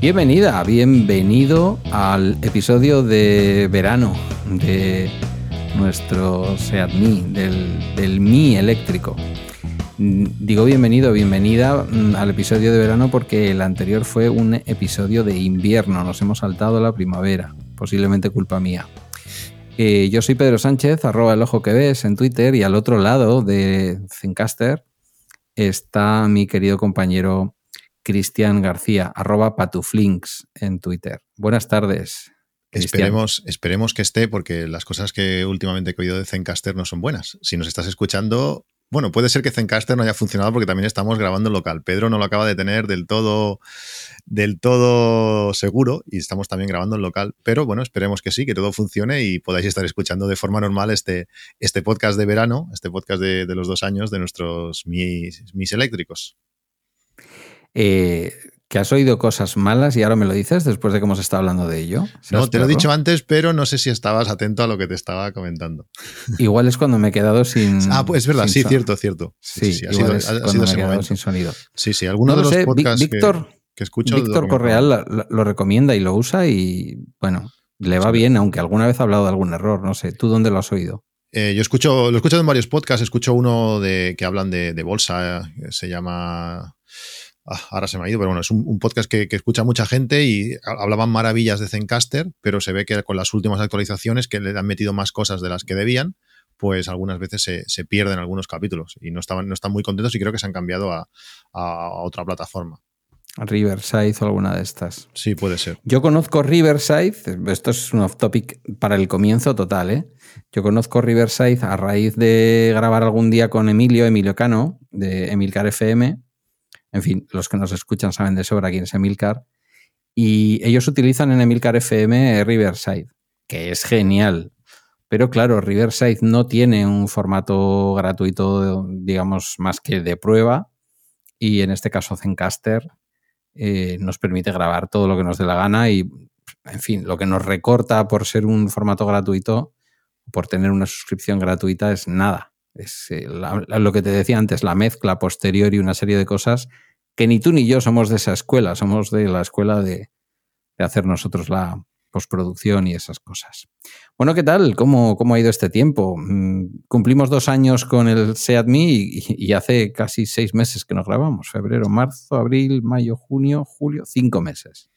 Bienvenida, bienvenido al episodio de verano de nuestro Seat del Mi eléctrico. Mm, Digo bienvenido, bienvenida mm, al episodio de verano porque el anterior fue un episodio de invierno. Nos hemos saltado la primavera, posiblemente culpa mía. Eh, yo soy Pedro Sánchez, arroba el ojo que ves en Twitter y al otro lado de Zencaster está mi querido compañero Cristian García, arroba patuflinks en Twitter. Buenas tardes. Esperemos, esperemos que esté, porque las cosas que últimamente he oído de Zencaster no son buenas. Si nos estás escuchando, bueno, puede ser que Zencaster no haya funcionado porque también estamos grabando en local. Pedro no lo acaba de tener del todo, del todo seguro y estamos también grabando en local. Pero bueno, esperemos que sí, que todo funcione y podáis estar escuchando de forma normal este, este podcast de verano, este podcast de, de los dos años de nuestros mis, mis eléctricos. Eh, que has oído cosas malas y ahora me lo dices después de que hemos estado hablando de ello. No, te lo he dicho antes, pero no sé si estabas atento a lo que te estaba comentando. Igual es cuando me he quedado sin. Ah, pues es verdad, sí, son- cierto, cierto. Sí, sí, ha igual sido, es ha- ha sido ese momento. sin sonido. Sí, sí, alguno No de lo los sé, podcasts que- Víctor, que, escucho. lo Víctor. Correal lo, lo recomienda y lo usa y bueno, le va Sí. bien, aunque alguna vez ha hablado de algún error. No sé, ¿tú dónde lo has oído? Eh, yo escucho, lo he escuchado en varios podcasts, escucho uno de que hablan de, de bolsa, eh, se llama. Ah, ahora se me ha ido, pero bueno, es un, un podcast que, que escucha mucha gente y ha- hablaban maravillas de Zencaster, pero se ve que con las últimas actualizaciones que le han metido más cosas de las que debían, pues algunas veces se, se pierden algunos capítulos y no estaban, no están muy contentos y creo que se han cambiado a, a otra plataforma. Riverside o alguna de estas. Sí, puede ser. Yo conozco Riverside, esto es un off topic para el comienzo total, ¿eh? Yo conozco Riverside a raíz de grabar algún día con Emilio, Emilio Cano, de Emilcar FM. En fin, los que nos escuchan saben de sobra quién es Emilcar. Y ellos utilizan en Emilcar FM Riverside, que es genial. Pero claro, Riverside no tiene un formato gratuito, digamos, más que de prueba. Y en este caso Zencaster eh, nos permite grabar todo lo que nos dé la gana y, en fin, lo que nos recorta por ser un formato gratuito, por tener una suscripción gratuita, es nada. Es eh, lo que te decía antes, la mezcla posterior y una serie de cosas que ni tú ni yo somos de esa escuela, somos de la escuela de, de hacer nosotros la postproducción y esas cosas. Bueno, ¿qué tal? ¿Cómo, cómo ha ido este tiempo? Mm, Cumplimos dos años con el Seat Me y, y hace casi seis meses que nos grabamos. Febrero, marzo, abril, mayo, junio, julio, cinco meses.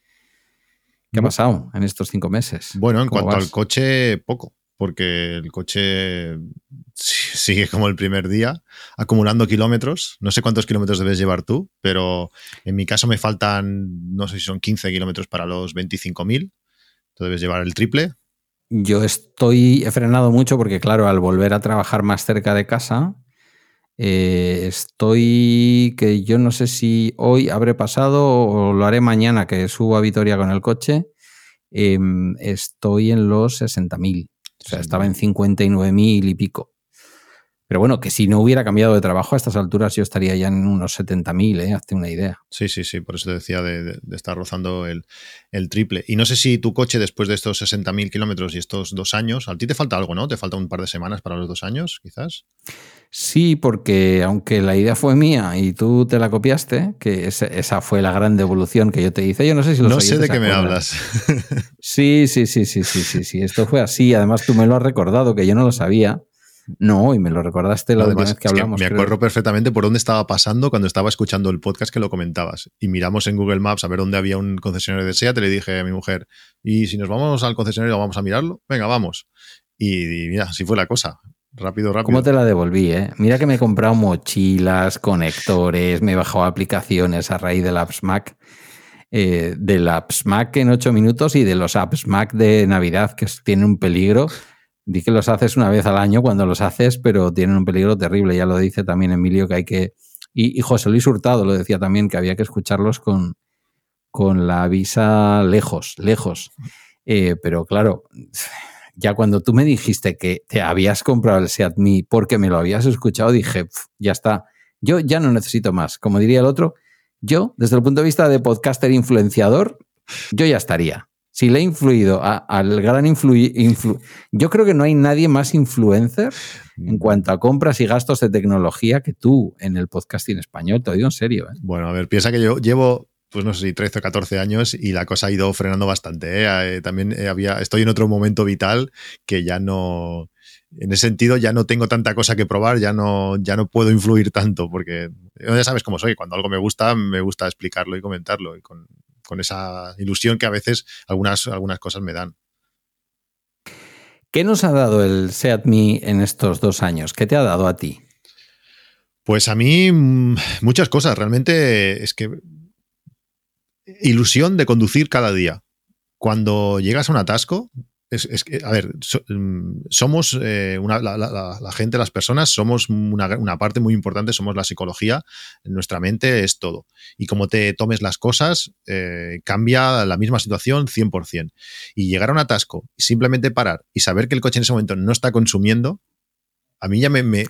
¿Qué ha pasado en estos cinco meses? Bueno, en ¿Cómo cuanto vas? al coche, poco, porque el coche sigue como el primer día, acumulando kilómetros. No sé cuántos kilómetros debes llevar tú, pero en mi caso me faltan, no sé si son 15 kilómetros para los 25.000. Tú debes llevar el triple. Yo estoy, he frenado mucho porque, claro, al volver a trabajar más cerca de casa, eh, estoy que yo no sé si hoy habré pasado o lo haré mañana que subo a Vitoria con el coche. em, estoy en los 60.000. O sea, estaba en 59.000 y pico. Pero bueno, que si no hubiera cambiado de trabajo a estas alturas, yo estaría ya en unos 70.000, ¿eh? Hazte una idea. Sí, sí, sí, por eso te decía de, de- de estar rozando el, el triple. Y no sé si tu coche, después de estos 60.000 kilómetros y estos dos años, a ti te falta algo, ¿no? Te falta un par de semanas para los dos años, quizás. Sí, porque aunque la idea fue mía y tú te la copiaste, que esa fue la gran devolución que yo te hice, yo no sé si los No sé de qué me hablas. Sí, sí, sí, sí, sí, sí, sí, esto fue así. Además, tú me lo has recordado, que yo no lo sabía. No, y me lo recordaste la última vez que es que hablamos. me creo. acuerdo perfectamente por dónde estaba pasando cuando estaba escuchando el podcast que lo comentabas. Y miramos en Google Maps a ver dónde había un concesionario de SEAT. Le dije a mi mujer, ¿y si nos vamos al concesionario vamos a mirarlo? Venga, vamos. Y, y mira, así fue la cosa. Rápido, rápido. ¿Cómo te la devolví, eh? Mira que me he comprado mochilas, conectores, me he bajado aplicaciones a raíz del Apps Mac. eh, del Apps Mac en 8 minutos y de los Apps Mac de Navidad, que tienen un peligro. Di que los haces una vez al año cuando los haces, pero tienen un peligro terrible. Ya lo dice también Emilio que hay que. Y, José Luis Hurtado lo decía también, que había que escucharlos con, con la visa lejos, lejos. Eh, pero claro, ya cuando tú me dijiste que te habías comprado el Seat Me porque me lo habías escuchado, dije, "Pf, ya está. Yo ya no necesito más. Como diría el otro, yo, desde el punto de vista de podcaster influenciador, yo ya estaría. Si le he influido al gran influ, influ- Yo creo que no hay nadie más influencer en cuanto a compras y gastos de tecnología que tú en el podcasting español. Te lo digo en serio. ¿eh? Bueno, a ver, piensa que yo llevo pues no sé si 13 o 14 años y la cosa ha ido frenando bastante. ¿eh? Eh, también había, estoy en otro momento vital que ya no, en ese sentido ya no tengo tanta cosa que probar, ya no, ya no puedo influir tanto, porque ya sabes cómo soy, cuando algo me gusta, me gusta explicarlo y comentarlo, y con, con esa ilusión que a veces algunas, algunas cosas me dan. ¿Qué nos ha dado el Seat Me en estos dos años? ¿Qué te ha dado a ti? Pues a mí mm, muchas cosas. Realmente es que ilusión de conducir cada día. Cuando llegas a un atasco, a ver, mm, somos eh, una, la, gente, las personas, somos una, parte muy importante, somos la psicología, nuestra mente es todo. Y como te tomes las cosas, eh, cambia la misma situación 100%. Y llegar a un atasco, simplemente parar y saber que el coche en ese momento no está consumiendo, a mí ya me, me,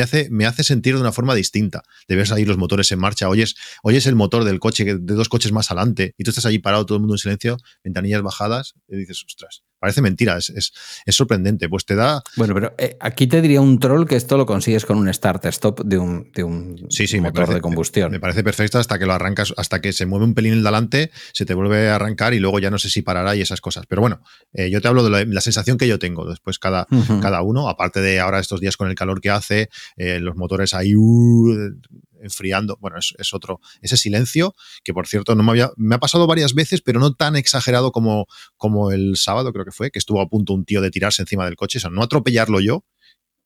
hace, me hace sentir de una forma distinta. De ver ahí los motores en marcha, oyes, oyes el motor del coche, de dos coches más adelante, y tú estás allí parado, todo el mundo en silencio, ventanillas bajadas, y dices, ostras, parece mentira, es, es, sorprendente. Pues te da. Bueno, pero eh, aquí te diría un troll que esto lo consigues con un start-stop de un, de un sí, sí, motor de combustión. Me parece perfecto hasta que lo arrancas, hasta que se mueve un pelín el delante, se te vuelve a arrancar y luego ya no sé si parará y esas cosas. Pero bueno, eh, yo te hablo de la, sensación que yo tengo después cada, cada uno, aparte de ahora estos días con el calor que hace, eh, los motores ahí. Uh, enfriando. Bueno, es, otro, ese silencio, que por cierto no me había, me ha pasado varias veces, pero no tan exagerado como, como el sábado, creo que fue, que estuvo a punto un tío de tirarse encima del coche, o sea, no atropellarlo yo,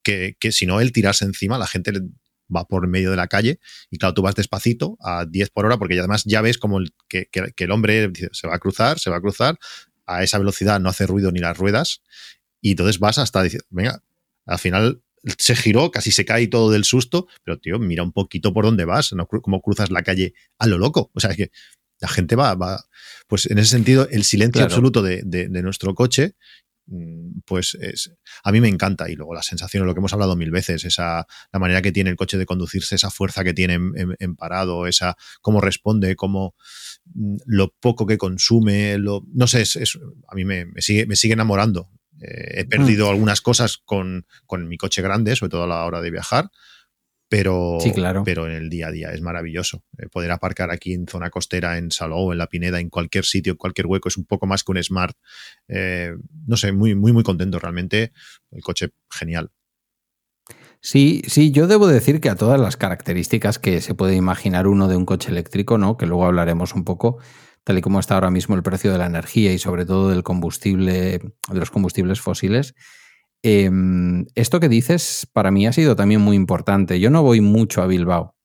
que, que si no él tirarse encima, la gente va por medio de la calle. Y claro, tú vas despacito a 10 por hora porque además ya ves como el, que, que, el hombre se va a cruzar, se va a cruzar, a esa velocidad no hace ruido ni las ruedas. Y entonces vas hasta venga, al final se giró, casi se cae todo del susto, pero tío, mira un poquito por dónde vas, ¿no? cómo cruzas la calle a lo loco. O sea, es que la gente va, va pues en ese sentido, el silencio absoluto de, nuestro coche, mm, pues es, a mí me encanta. Y luego la sensación, lo que hemos hablado mil veces, esa, la manera que tiene el coche de conducirse, esa fuerza que tiene en, parado, esa, cómo responde, cómo mm, lo poco que consume, lo, no sé, es, a mí me, sigue, me sigue enamorando eh, he perdido mm. algunas cosas con, mi coche grande, sobre todo a la hora de viajar, pero, pero en el día a día es maravilloso. Eh, poder aparcar aquí en zona costera, en Salou, en La Pineda, en cualquier sitio, en cualquier hueco, es un poco más que un Smart. Eh, no sé, muy, muy, muy contento realmente. El coche genial. Sí, sí, yo debo decir que a todas las características que se puede imaginar uno de un coche eléctrico, ¿no? Que luego hablaremos un poco, tal y como está ahora mismo el precio de la energía y sobre todo del combustible, de los combustibles fósiles. Em, esto que dices para mí ha sido también muy importante. Yo no voy mucho a Bilbao,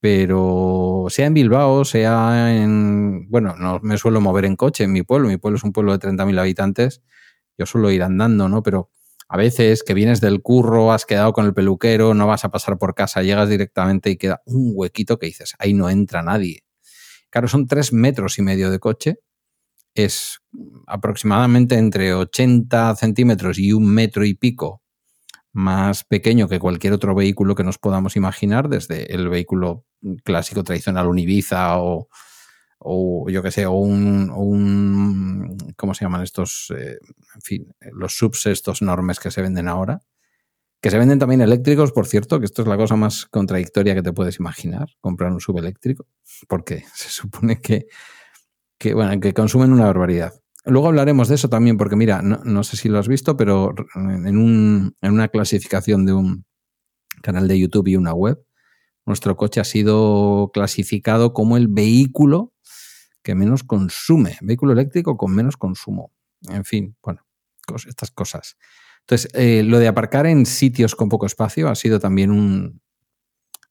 pero sea en Bilbao, sea en... Bueno, no me suelo mover en coche en mi pueblo. Mi pueblo es un pueblo de 30.000 habitantes. Yo suelo ir andando, ¿no? Pero a veces que vienes del curro, has quedado con el peluquero, no vas a pasar por casa, llegas directamente y queda un huequito que dices, ahí no entra nadie. Claro, son tres metros y medio de coche. Es aproximadamente entre 80 centímetros y un metro y pico más pequeño que cualquier otro vehículo que nos podamos imaginar, desde el vehículo clásico tradicional, un Ibiza o, o yo qué sé, o un, ¿cómo se llaman estos? Eh, en fin, los subs estos enormes que se venden ahora que se venden también eléctricos, por cierto, que esto es la cosa más contradictoria que te puedes imaginar, comprar un subeléctrico, porque se supone que, que, bueno, que consumen una barbaridad. Luego hablaremos de eso también, porque mira, no, sé si lo has visto, pero en, un, en una clasificación de un canal de YouTube y una web, nuestro coche ha sido clasificado como el vehículo que menos consume, vehículo eléctrico con menos consumo. En fin, bueno, estas cosas. Entonces, eh, lo de aparcar en sitios con poco espacio ha sido también un,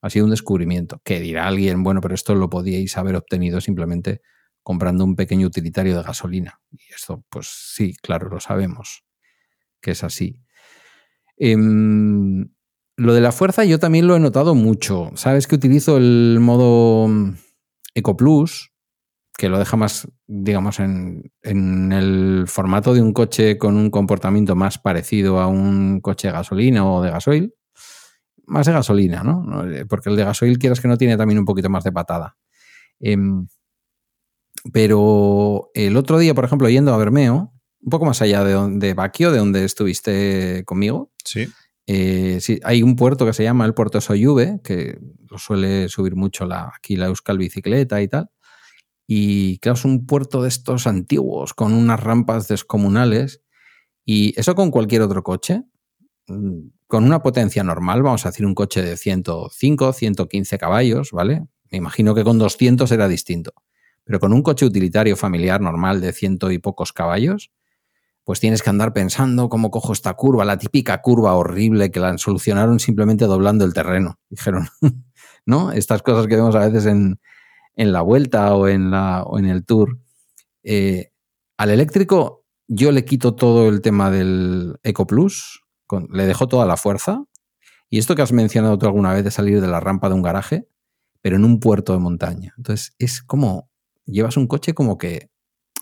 ha sido un descubrimiento. Que dirá alguien, bueno, pero esto lo podíais haber obtenido simplemente comprando un pequeño utilitario de gasolina. Y esto, pues sí, claro, lo sabemos que es así. Em, lo de la fuerza yo también lo he notado mucho. Sabes que utilizo el modo Eco Plus que lo deja más, digamos, en, el formato de un coche con un comportamiento más parecido a un coche de gasolina o de gasoil. Más de gasolina, ¿no? Eh, porque el de gasoil, quieras que no, tiene también un poquito más de patada. Em, pero el otro día, por ejemplo, yendo a Bermeo, un poco más allá de, de Baquio, de donde estuviste conmigo. Sí. Eh, sí, hay un puerto que se llama el puerto Soyuve, que lo suele subir mucho la, aquí la Euskal Bicicleta y tal. Y claro, es un puerto de estos antiguos, con unas rampas descomunales. Y eso con cualquier otro coche, mm, con una potencia normal, vamos a decir un coche de 105, 115 caballos, ¿vale? Me imagino que con 200 era distinto. Pero con un coche utilitario familiar normal de ciento y pocos caballos, pues tienes que andar pensando cómo cojo esta curva, la típica curva horrible que la solucionaron simplemente doblando el terreno, dijeron, ¿no? Estas cosas que vemos a veces en, la vuelta o en, la, o en el tour. Eh, al eléctrico yo le quito todo el tema del Eco Plus, le dejo toda la fuerza. Y esto que has mencionado tú alguna vez de salir de la rampa de un garaje, pero en un puerto de montaña. Entonces es como, llevas un coche como que,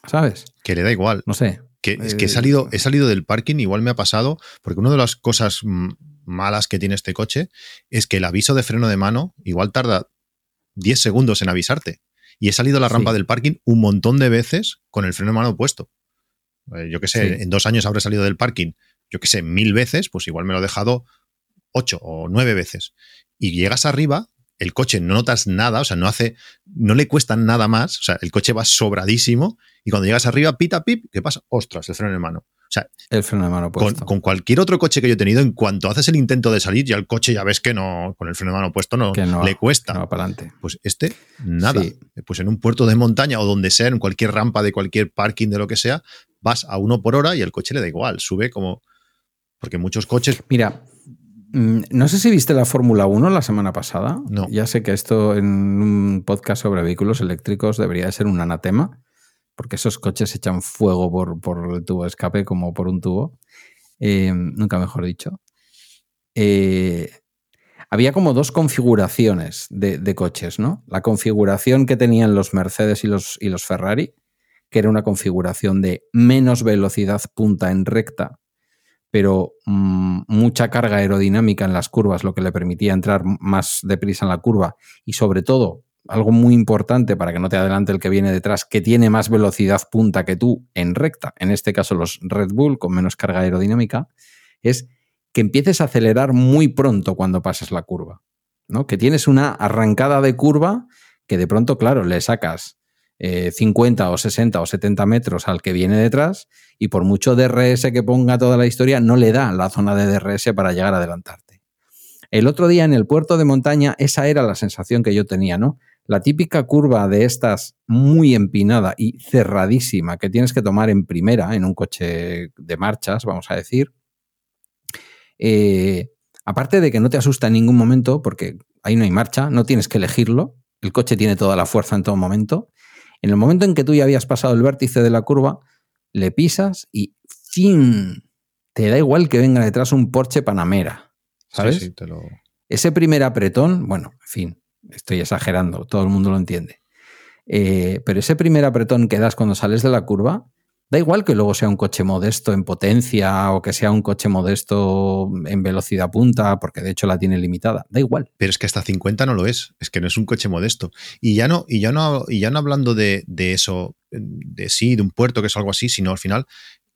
¿sabes? Que le da igual. No sé. Que, es que he salido, he salido del parking, igual me ha pasado, porque una de las cosas malas que tiene este coche es que el aviso de freno de mano igual tarda 10 segundos en avisarte. Y he salido a la rampa del parking un montón de veces con el freno de mano puesto. Eh, yo qué sé, en dos años habré salido del parking, yo qué sé, mil veces, pues igual me lo he dejado ocho o nueve veces. Y llegas arriba el coche no notas nada, o sea, no hace, no le cuesta nada más, o sea, el coche va sobradísimo y cuando llegas arriba, pita, pip, ¿qué pasa? Ostras, el freno en mano. Sea, el freno de mano puesto. Con, cualquier otro coche que yo he tenido, en cuanto haces el intento de salir, ya el coche ya ves que no, con el freno de mano puesto no, le cuesta. No para adelante. Pues este, nada. Pues en un puerto de montaña o donde sea, en cualquier rampa de cualquier parking de lo que sea, vas a uno por hora y el coche le da igual, sube como. Porque muchos coches. Mira, Mm, no sé si viste la Fórmula 1 la semana pasada. No. Ya sé que esto en un podcast sobre vehículos eléctricos debería de ser un anatema, porque esos coches echan fuego por, el tubo de escape como por un tubo. Eh, nunca mejor dicho. Eh, había como dos configuraciones de, coches, ¿no? La configuración que tenían los Mercedes y los, y los Ferrari, que era una configuración de menos velocidad punta en recta pero mm, mucha carga aerodinámica en las curvas, lo que le permitía entrar más deprisa en la curva y sobre todo, algo muy importante para que no te adelante el que viene detrás, que tiene más velocidad punta que tú en recta, en este caso los Red Bull con menos carga aerodinámica, es que empieces a acelerar muy pronto cuando pases la curva, ¿no? Que tienes una arrancada de curva que de pronto, claro, le sacas 50 eh, o 60 o 70 metros al que viene detrás y por mucho DRS que ponga toda la historia, no le da la zona de DRS para llegar a adelantarte. El otro día en el puerto de montaña, esa era la sensación que yo tenía, ¿no? La típica curva de estas muy empinada y cerradísima que tienes que tomar en primera en un coche de marchas, vamos a decir. Eh, aparte de que no te asusta en ningún momento, porque ahí no hay marcha, no tienes que elegirlo, el coche tiene toda la fuerza en todo momento, en el momento en que tú ya habías pasado el vértice de la curva, le pisas y ¡fin! Te da igual que venga detrás un Porsche Panamera. ¿Sabes? Ese primer apretón, bueno, en fin, estoy exagerando, todo el mundo lo entiende. Eh, pero ese primer apretón que das cuando sales de la curva, Da igual que luego sea un coche modesto en potencia o que sea un coche modesto en velocidad punta, porque de hecho la tiene limitada. Da igual. Pero es que hasta 50 no lo es. Es que no es un coche modesto. Y ya no, y ya no, y ya no hablando de, eso, de sí, de un puerto que es algo así, sino al final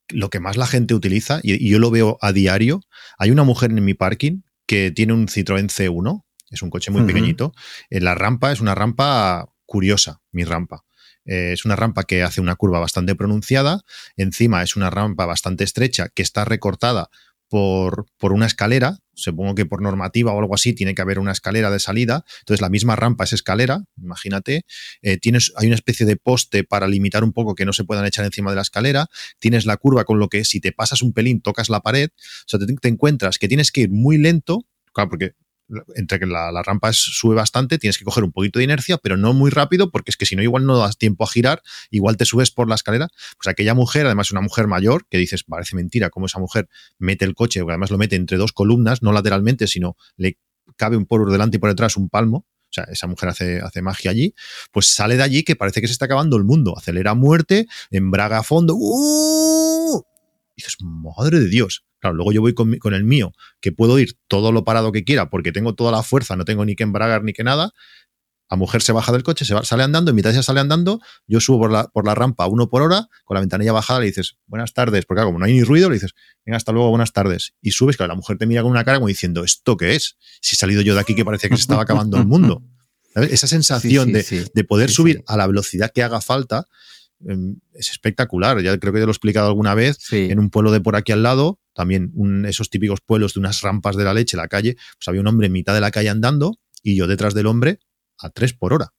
lo que más la gente utiliza, y, yo lo veo a diario, hay una mujer en mi parking que tiene un Citroën C1, es un coche muy pequeñito. En la rampa es una rampa curiosa, mi rampa. Eh, es una rampa que hace una curva bastante pronunciada. Encima es una rampa bastante estrecha que está recortada por, por, una escalera. Supongo que por normativa o algo así tiene que haber una escalera de salida. Entonces la misma rampa es escalera, imagínate. Eh, tienes, hay una especie de poste para limitar un poco que no se puedan echar encima de la escalera. Tienes la curva con lo que si te pasas un pelín tocas la pared. O sea, te, te encuentras que tienes que ir muy lento. Claro, porque entre que la, rampa sube bastante, tienes que coger un poquito de inercia, pero no muy rápido, porque es que si no, igual no das tiempo a girar, igual te subes por la escalera. Pues aquella mujer, además una mujer mayor, que dices, parece mentira cómo esa mujer mete el coche, además lo mete entre dos columnas, no lateralmente, sino le cabe un por delante y por detrás un palmo. O sea, esa mujer hace, hace magia allí, pues sale de allí que parece que se está acabando el mundo. Acelera muerte, embraga a fondo. ¡uh! Dices, madre de Dios. Claro, luego yo voy con, el mío, que puedo ir todo lo parado que quiera porque tengo toda la fuerza, no tengo ni que embragar ni que nada. La mujer se baja del coche, se sale andando, en mitad ya sale andando, yo subo por la, por la rampa uno por hora, con la ventanilla bajada le dices, buenas tardes, porque como no hay ni ruido, le dices, venga, hasta luego, buenas tardes. Y subes, claro, la mujer te mira con una cara como diciendo, ¿esto qué es? Si he salido yo de aquí que parecía que se estaba acabando el mundo. Esa sensación de, poder subir a la velocidad que haga falta em, es espectacular. Ya creo que te lo he explicado alguna vez en un pueblo de por aquí al lado, también esos típicos pueblos de unas rampas de la leche, la calle, pues había un hombre en mitad de la calle andando y yo detrás del hombre a 3 por hora.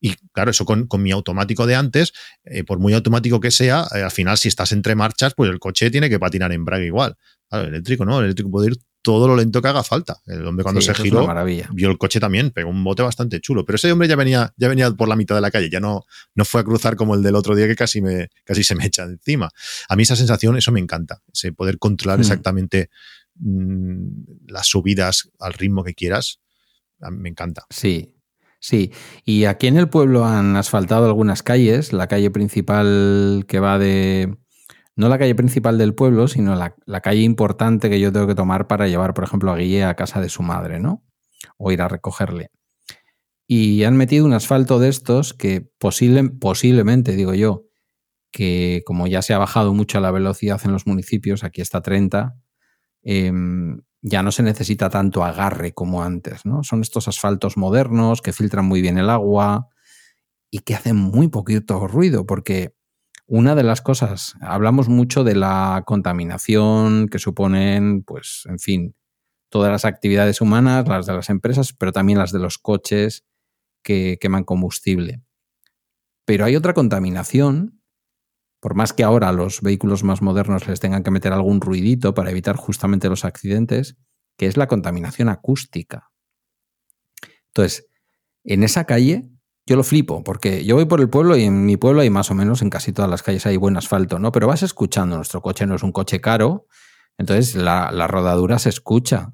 Y claro, eso con, mi automático de antes, eh, por muy automático que sea, eh, al final si estás entre marchas, pues el coche tiene que patinar en braga igual. el eléctrico no, el eléctrico puede ir todo lo lento que haga falta. El hombre cuando se giró vio el coche también, pegó un bote bastante chulo. Pero ese hombre ya venía, ya venía por la mitad de la calle, ya no, no fue a cruzar como el del otro día que casi, me, casi se me echa encima. A mí esa sensación, eso me encanta, ese poder controlar hmm. exactamente mm, las subidas al ritmo que quieras, me encanta. Sí, Sí, y aquí en el pueblo han asfaltado algunas calles, la calle principal que va de... No la calle principal del pueblo, sino la, calle importante que yo tengo que tomar para llevar, por ejemplo, a Guille a casa de su madre, ¿no? O ir a recogerle. Y han metido un asfalto de estos que posiblemente, digo yo, que como ya se ha bajado mucho la velocidad en los municipios, aquí está 30, eh, ya no se necesita tanto agarre como antes, ¿no? Son estos asfaltos modernos que filtran muy bien el agua y que hacen muy poquito ruido, porque una de las cosas, hablamos mucho de la contaminación que suponen, pues, en fin, todas las actividades humanas, las de las empresas, pero también las de los coches que queman combustible. Pero hay otra contaminación por más que ahora los vehículos más modernos les tengan que meter algún ruidito para evitar justamente los accidentes, que es la contaminación acústica. Entonces, en esa calle yo lo flipo, porque yo voy por el pueblo y en mi pueblo hay más o menos, en casi todas las calles hay buen asfalto, ¿no? Pero vas escuchando, nuestro coche no es un coche caro, entonces la, rodadura se escucha.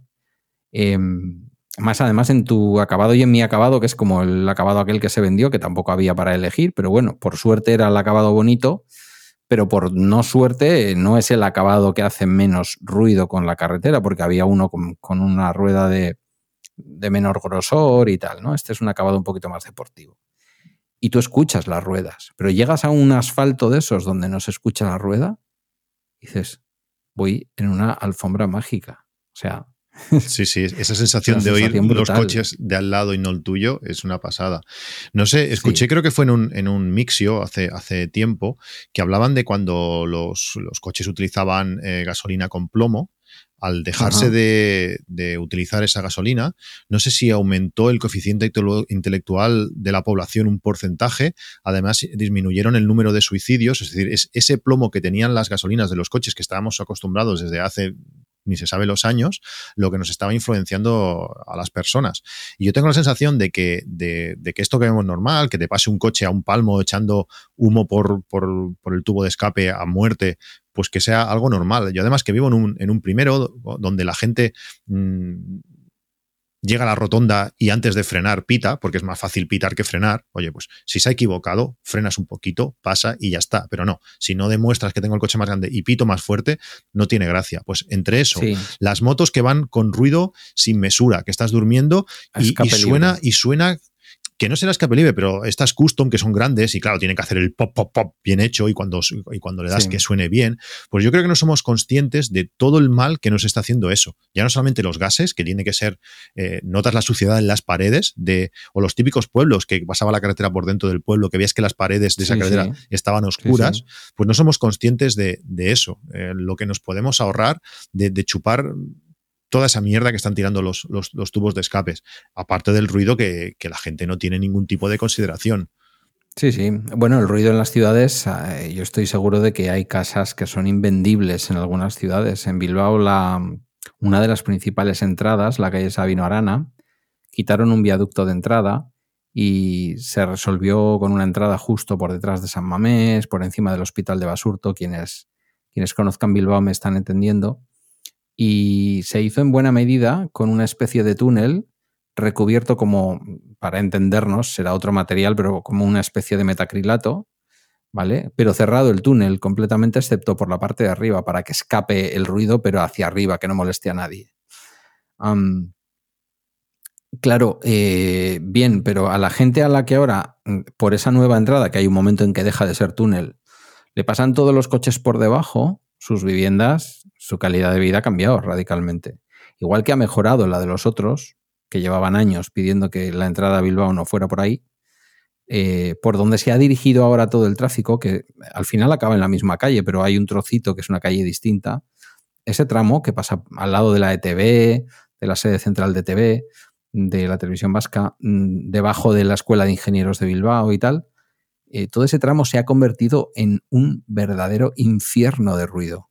Em, más además en tu acabado y en mi acabado, que es como el acabado aquel que se vendió, que tampoco había para elegir, pero bueno, por suerte era el acabado bonito pero por no suerte no es el acabado que hace menos ruido con la carretera, porque había uno con, una rueda de, menor grosor y tal, ¿no? Este es un acabado un poquito más deportivo. Y tú escuchas las ruedas, pero llegas a un asfalto de esos donde no se escucha la rueda y dices, voy en una alfombra mágica. O sea, Sí, sí, esa sensación de oír los coches de al lado y no el tuyo es una pasada. No sé, escuché, creo que fue en un, en un mixio hace, hace tiempo, que hablaban de cuando los, coches utilizaban eh, gasolina con plomo, al dejarse de, de, utilizar esa gasolina, no sé si aumentó el coeficiente intelectual de la población un porcentaje, además disminuyeron el número de suicidios, es decir, es ese plomo que tenían las gasolinas de los coches que estábamos acostumbrados desde hace ni se sabe los años, lo que nos estaba influenciando a las personas. Y yo tengo la sensación de que, de, que esto que vemos normal, que te pase un coche a un palmo echando humo por, por, el tubo de escape a muerte, pues que sea algo normal. Yo además que vivo en un, en un primero donde la gente mm, llega a la rotonda y antes de frenar pita, porque es más fácil pitar que frenar, oye, pues si se ha equivocado, frenas un poquito, pasa y ya está. Pero no, si no demuestras que tengo el coche más grande y pito más fuerte, no tiene gracia. Pues entre eso, las motos que van con ruido sin mesura, que estás durmiendo y, y suena, y suena que no será escape libre, pero estas custom que son grandes y claro, tienen que hacer el pop, pop, pop bien hecho y cuando, y cuando le das que suene bien, pues yo creo que no somos conscientes de todo el mal que nos está haciendo eso. Ya no solamente los gases, que tiene que ser, eh, notas la suciedad en las paredes, de, o los típicos pueblos que pasaba la carretera por dentro del pueblo, que veías que las paredes de esa carretera estaban oscuras, pues no somos conscientes de, eso, eh, lo que nos podemos ahorrar de, de chupar toda esa mierda que están tirando los, tubos de escapes, aparte del ruido que, la gente no tiene ningún tipo de consideración. Sí, sí. Bueno, el ruido en las ciudades, eh, yo estoy seguro de que hay casas que son invendibles en algunas ciudades. En Bilbao, la, una de las principales entradas, la calle Sabino Arana, quitaron un viaducto de entrada y se resolvió con una entrada justo por detrás de San Mamés, por encima del Hospital de Basurto. Quienes, quienes conozcan Bilbao me están entendiendo y se hizo en buena medida con una especie de túnel recubierto como, para entendernos, será otro material, pero como una especie de metacrilato, ¿vale? Pero cerrado el túnel completamente, excepto por la parte de arriba, para que escape el ruido, pero hacia arriba, que no moleste a nadie. claro, eh, bien, pero a la gente a la que ahora, por esa nueva entrada, que hay un momento en que deja de ser túnel, le pasan todos los coches por debajo, sus viviendas su calidad de vida ha cambiado radicalmente. Igual que ha mejorado la de los otros, que llevaban años pidiendo que la entrada a Bilbao no fuera por ahí, eh, por donde se ha dirigido ahora todo el tráfico, que al final acaba en la misma calle, pero hay un trocito que es una calle distinta, ese tramo que pasa al lado de la ETV, de la sede central de TV, de la televisión vasca, mm, debajo de la Escuela de Ingenieros de Bilbao y tal, eh, todo ese tramo se ha convertido en un verdadero infierno de ruido.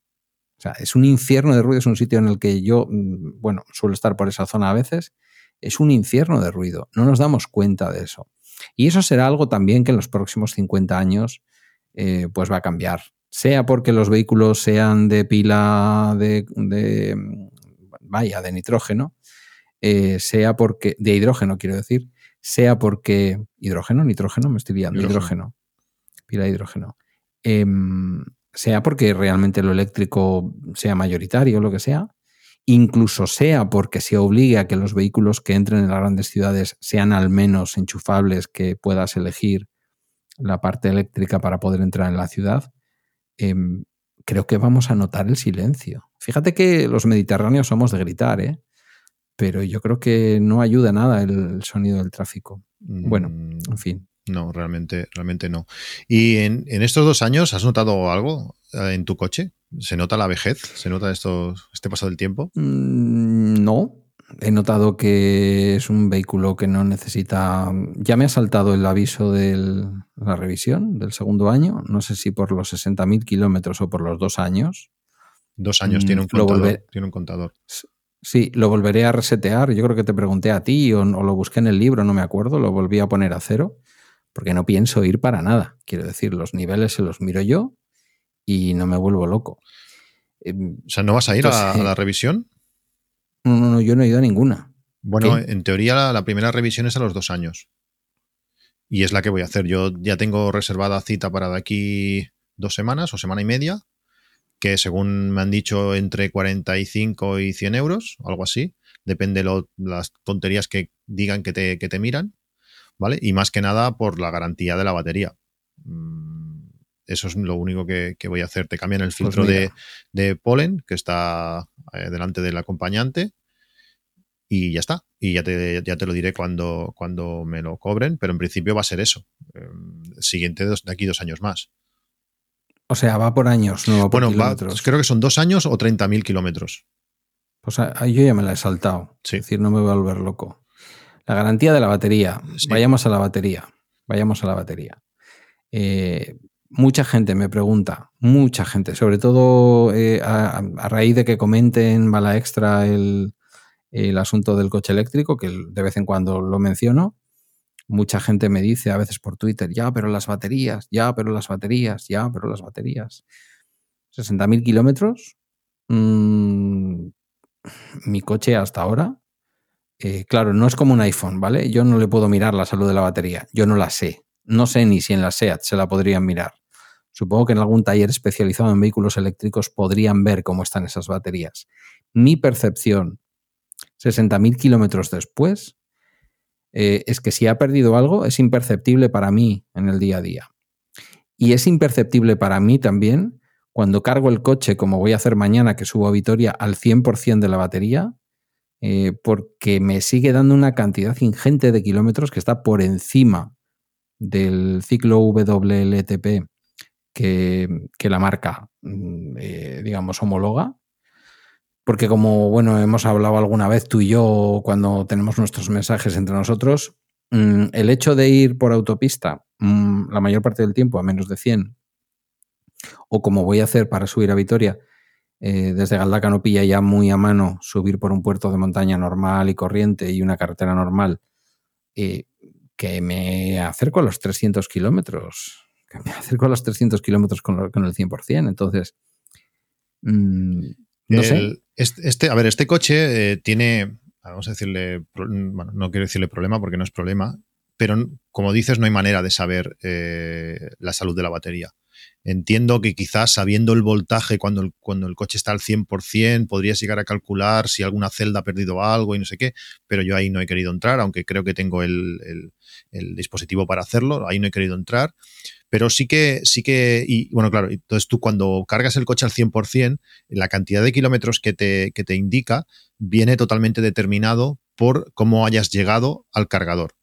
O sea, es un infierno de ruido, es un sitio en el que yo, mm, bueno, suelo estar por esa zona a veces, es un infierno de ruido, no nos damos cuenta de eso. Y eso será algo también que en los próximos 50 años eh, pues va a cambiar. Sea porque los vehículos sean de pila de, vaya, de nitrógeno, eh, sea porque, de hidrógeno quiero decir, sea porque, hidrógeno, nitrógeno, me estoy liando, hidrógeno, pila de hidrógeno, em, sea porque realmente lo eléctrico sea mayoritario, lo que sea, incluso sea porque se obligue a que los vehículos que entren en las grandes ciudades sean al menos enchufables, que puedas elegir la parte eléctrica para poder entrar en la ciudad, em, creo que vamos a notar el silencio. Fíjate que los mediterráneos somos de gritar, ¿eh? pero yo creo que no ayuda nada el sonido del tráfico. Bueno, en mm, fin. No, realmente, realmente no. ¿Y en, estos dos años has notado algo eh, en tu coche? ¿Se nota la vejez? ¿Se nota esto, este paso del tiempo? Mm, no. He notado que es un vehículo que no necesita. Ya me ha saltado el aviso de la revisión del segundo año. No sé si por los 60.000 kilómetros o por los dos años. Dos años tiene un mm, contador. Tiene un contador. Sí, lo volveré a resetear. Yo creo que te pregunté a ti o, o, lo busqué en el libro, no me acuerdo. Lo volví a poner a cero porque no pienso ir para nada. Quiero decir, los niveles se los miro yo y no me vuelvo loco. Em, o sea, ¿no vas a ir a, la revisión? No, no, no, yo no he ido a ninguna. Bueno, en teoría la, primera revisión es a los dos años. Y es la que voy a hacer. Yo ya tengo reservada cita para de aquí dos semanas o semana y media, que según me han dicho entre 45 y 100 euros, algo así. Depende de las tonterías que digan que te, que te miran. ¿Vale? Y más que nada por la garantía de la batería. Mm, eso es lo único que, voy a hacer. Te cambian el pues filtro de, polen que está eh, delante del acompañante y ya está. Y ya te, ya te lo diré cuando, cuando me lo cobren, pero en principio va a ser eso. Em, siguiente de, aquí dos años más. O sea, va por años, no por bueno, creo que son dos años o 30.000 kilómetros. Pues yo ya me la he saltado. Es decir, no me voy a volver loco. La garantía de la batería. Vayamos a la batería. Vayamos a la batería. Eh, mucha gente me pregunta, mucha gente, sobre todo eh, a, raíz de que comenten Bala Extra el, asunto del coche eléctrico, que de vez en cuando lo menciono. Mucha gente me dice a veces por Twitter, ya, pero las baterías, ya, pero las baterías, ya, pero las baterías. 60.000 kilómetros. Mm, mi coche hasta ahora eh, claro, no es como un iPhone, ¿vale? Yo no le puedo mirar la salud de la batería, yo no la sé. No sé ni si en la SEAT se la podrían mirar. Supongo que en algún taller especializado en vehículos eléctricos podrían ver cómo están esas baterías. Mi percepción, 60.000 kilómetros después, eh, es que si ha perdido algo es imperceptible para mí en el día a día. Y es imperceptible para mí también cuando cargo el coche, como voy a hacer mañana que subo a Vitoria, al 100% de la batería eh, porque me sigue dando una cantidad ingente de kilómetros que está por encima del ciclo WLTP que, la marca, mm, eh, digamos, homologa. Porque como, bueno, hemos hablado alguna vez tú y yo cuando tenemos nuestros mensajes entre nosotros, mm, el hecho de ir por autopista mm, la mayor parte del tiempo a menos de 100, o como voy a hacer para subir a Vitoria, eh, desde Galdaca no pilla ya muy a mano subir por un puerto de montaña normal y corriente y una carretera normal, eh, que me acerco a los 300 kilómetros, que me acerco a los 300 kilómetros con, el 100%. Entonces, mm, no sé. Este, a ver, este coche eh, tiene, vamos a decirle, bueno, no quiero decirle problema porque no es problema, pero como dices, no hay manera de saber la salud de la batería. Entiendo que quizás sabiendo el voltaje cuando el, cuando el coche está al 100%, podrías llegar a calcular si alguna celda ha perdido algo y no sé qué, pero yo ahí no he querido entrar, aunque creo que tengo el, dispositivo para hacerlo, ahí no he querido entrar. Pero sí que, sí que, y bueno, claro, entonces tú cuando cargas el coche al 100%, la cantidad de kilómetros que te, que te indica viene totalmente determinado por cómo hayas llegado al cargador.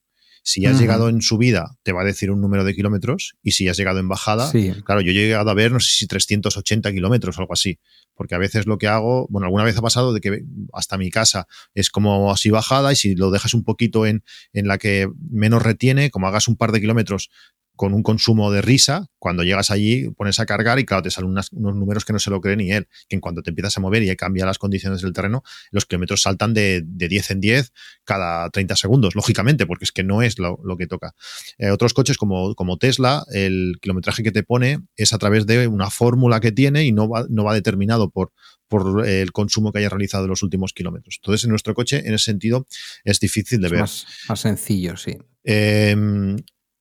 Si has llegado en subida, te va a decir un número de kilómetros. Y si has llegado en bajada, claro, yo he llegado a ver, no sé si 380 kilómetros o algo así. Porque a veces lo que hago, bueno, alguna vez ha pasado de que hasta mi casa es como así bajada y si lo dejas un poquito en, en la que menos retiene, como hagas un par de kilómetros con un consumo de risa, cuando llegas allí pones a cargar y claro, te salen unos números que no se lo cree ni él, que en cuanto te empiezas a mover y cambia las condiciones del terreno, los kilómetros saltan de, 10 en 10 cada 30 segundos, lógicamente, porque es que no es lo, que toca. Eh, otros coches como, como Tesla, el kilometraje que te pone es a través de una fórmula que tiene y no va, no va determinado por, por el consumo que haya realizado en los últimos kilómetros. Entonces, en nuestro coche, en ese sentido, es difícil de ver. Más, más sencillo, sí. Eh,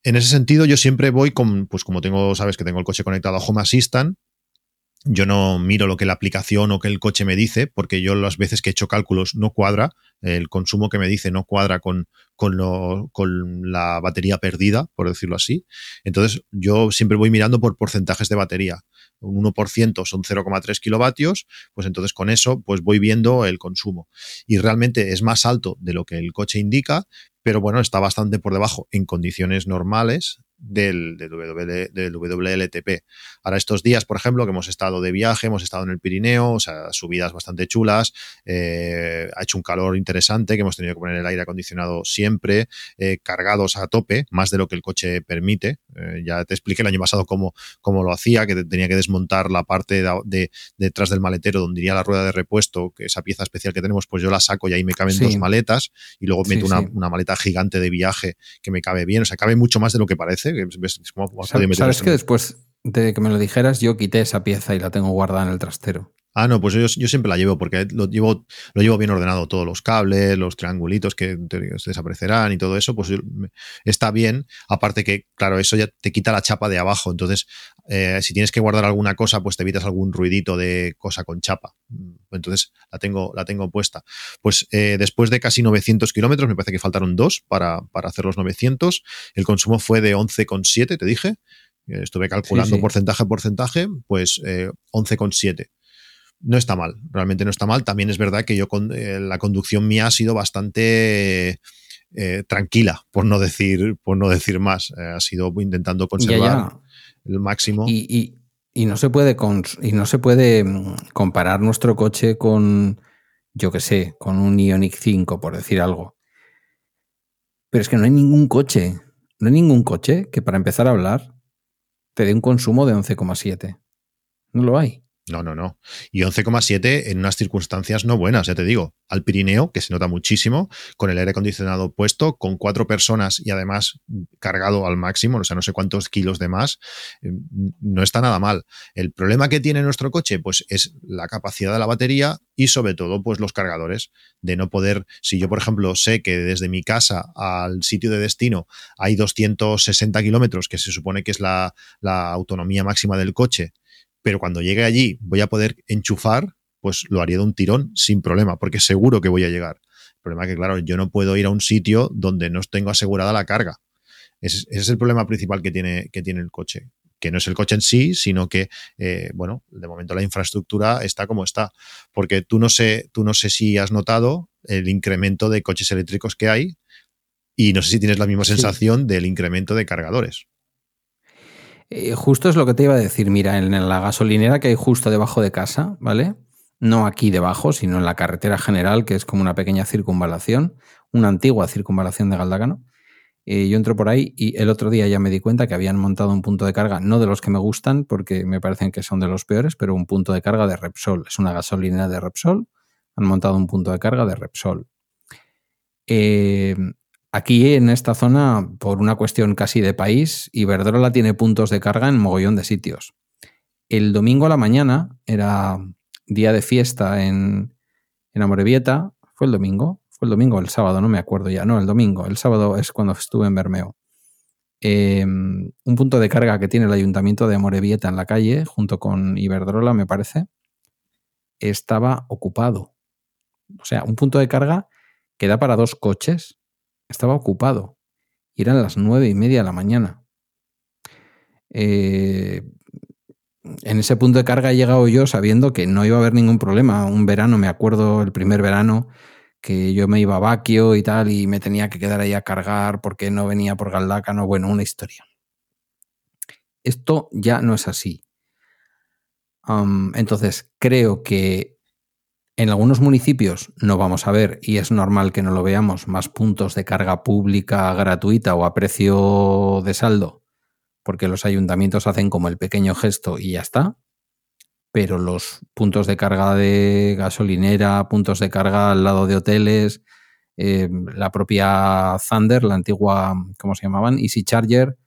en ese sentido, yo siempre voy con, pues como tengo, sabes que tengo el coche conectado a Home Assistant, yo no miro lo que la aplicación o que el coche me dice, porque yo las veces que he hecho cálculos no cuadra, el consumo que me dice no cuadra con, con, lo, con la batería perdida, por decirlo así. Entonces, yo siempre voy mirando por porcentajes de batería. Un 1% son 0,3 kilovatios, pues entonces con eso pues voy viendo el consumo. Y realmente es más alto de lo que el coche indica, pero bueno, está bastante por debajo en condiciones normales del, del, WLTP. Ahora estos días, por ejemplo, que hemos estado de viaje, hemos estado en el Pirineo, o sea, subidas bastante chulas, eh, ha hecho un calor interesante, que hemos tenido que poner el aire acondicionado siempre, eh, cargados a tope, más de lo que el coche permite. Eh, ya te expliqué el año pasado cómo, cómo lo hacía, que tenía que desmontar la parte de, detrás del maletero donde iría la rueda de repuesto, que esa pieza especial que tenemos, pues yo la saco y ahí me caben dos maletas y luego meto una, una maleta gigante de viaje que me cabe bien, o sea, cabe mucho más de lo que parece ¿Sabes que después de que me lo dijeras, yo quité esa pieza y la tengo guardada en el trastero? Ah, no, pues yo, siempre la llevo porque lo llevo, lo llevo bien ordenado, todos los cables, los triangulitos que desaparecerán y todo eso, pues está bien. Aparte que, claro, eso ya te quita la chapa de abajo. Entonces, eh, si tienes que guardar alguna cosa, pues te evitas algún ruidito de cosa con chapa. Entonces, la tengo, la tengo puesta. Pues eh, después de casi 900 kilómetros, me parece que faltaron dos para, para hacer los 900. El consumo fue de 11,7, te dije. Estuve calculando porcentaje a porcentaje, pues 11,7 eh, no está mal, realmente no está mal. También es verdad que yo con eh, la conducción mía ha sido bastante eh, tranquila, por no decir, por no decir más. Eh, ha sido intentando conservar el máximo. Y, no se puede y no se puede mm, comparar nuestro coche con, yo que sé, con un Ionic 5, por decir algo. Pero es que no hay ningún coche, no hay ningún coche que para empezar a hablar te dé un consumo de 11,7. No lo hay. No, no, no. Y 11,7 en unas circunstancias no buenas, ya te digo. Al Pirineo, que se nota muchísimo, con el aire acondicionado puesto, con cuatro personas y además cargado al máximo, o sea, no sé cuántos kilos de más, eh, no está nada mal. El problema que tiene nuestro coche, pues es la capacidad de la batería y sobre todo, pues los cargadores. De no poder, si yo, por ejemplo, sé que desde mi casa al sitio de destino hay 260 kilómetros, que se supone que es la, la autonomía máxima del coche, pero cuando llegue allí voy a poder enchufar, pues lo haría de un tirón sin problema, porque seguro que voy a llegar. El problema es que, claro, yo no puedo ir a un sitio donde no tengo asegurada la carga. Ese, es el problema principal que tiene, que tiene el coche. Que no es el coche en sí, sino que, eh, bueno, de momento la infraestructura está como está. Porque tú no sé, tú no sé si has notado el incremento de coches eléctricos que hay y no sé si tienes la misma sensación del incremento de cargadores. Eh, justo es lo que te iba a decir. Mira, en la gasolinera que hay justo debajo de casa, ¿vale? No aquí debajo, sino en la carretera general, que es como una pequeña circunvalación, una antigua circunvalación de Galdácano. Eh, yo entro por ahí y el otro día ya me di cuenta que habían montado un punto de carga, no de los que me gustan, porque me parecen que son de los peores, pero un punto de carga de Repsol. Es una gasolinera de Repsol. Han montado un punto de carga de Repsol. Eh, Aquí en esta zona, por una cuestión casi de país, Iberdrola tiene puntos de carga en mogollón de sitios. El domingo a la mañana era día de fiesta en, en Amorebieta. ¿Fue el domingo? Fue el domingo o el sábado, no me acuerdo ya. No, el domingo. El sábado es cuando estuve en Bermeo. Em, un punto de carga que tiene el ayuntamiento de Amorebieta en la calle, junto con Iberdrola, me parece, estaba ocupado. O sea, un punto de carga que da para dos coches estaba ocupado y eran las nueve y media de la mañana. Eh, en ese punto de carga he llegado yo sabiendo que no iba a haber ningún problema. Un verano, me acuerdo, el primer verano que yo me iba a Baquio y tal y me tenía que quedar ahí a cargar porque no venía por Galdácano, bueno, una historia. Esto ya no es así. entonces, creo que en algunos municipios no vamos a ver, y es normal que no lo veamos, más puntos de carga pública gratuita o a precio de saldo, porque los ayuntamientos hacen como el pequeño gesto y ya está. Pero los puntos de carga de gasolinera, puntos de carga al lado de hoteles, eh, la propia Thunder, la antigua, ¿cómo se llamaban? Easy Charger,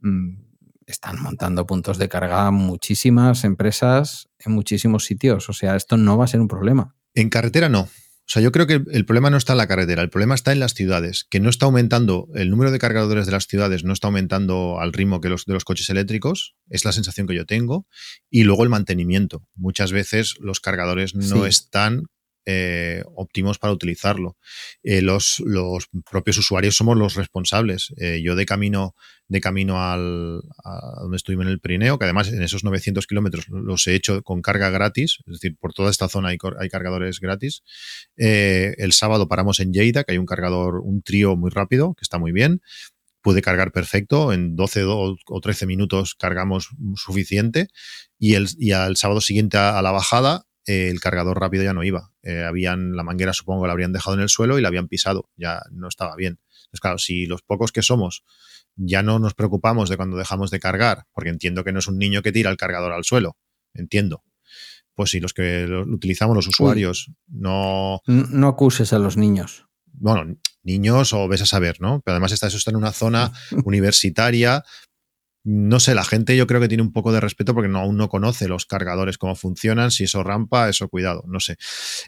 mm, están montando puntos de carga muchísimas empresas en muchísimos sitios. O sea, esto no va a ser un problema. En carretera no. O sea, yo creo que el problema no está en la carretera, el problema está en las ciudades, que no está aumentando, el número de cargadores de las ciudades no está aumentando al ritmo que los de los coches eléctricos, es la sensación que yo tengo, y luego el mantenimiento. Muchas veces los cargadores no están eh, óptimos para utilizarlo. Eh, los, propios usuarios somos los responsables. Eh, yo de camino, de camino al, a donde estuvimos en el Pirineo, que además en esos 900 kilómetros los he hecho con carga gratis, es decir, por toda esta zona hay, cargadores gratis. el sábado paramos en Lleida, que hay un cargador, un trío muy rápido, que está muy bien pude cargar perfecto, en 12 o 13 minutos cargamos suficiente y, el, y al sábado siguiente a la bajada el cargador rápido ya no iba. Eh, habían, la manguera supongo la habrían dejado en el suelo y la habían pisado, ya no estaba bien. Entonces, claro, si los pocos que somos ya no nos preocupamos de cuando dejamos de cargar, porque entiendo que no es un niño que tira el cargador al suelo, entiendo. Pues si los que lo utilizamos los usuarios no... No acuses a los niños. Bueno, niños o ves a saber, ¿no? Pero además está, eso está en una zona universitaria, no sé, la gente yo creo que tiene un poco de respeto porque aún no conoce los cargadores, cómo funcionan, si eso rampa, eso cuidado, no sé.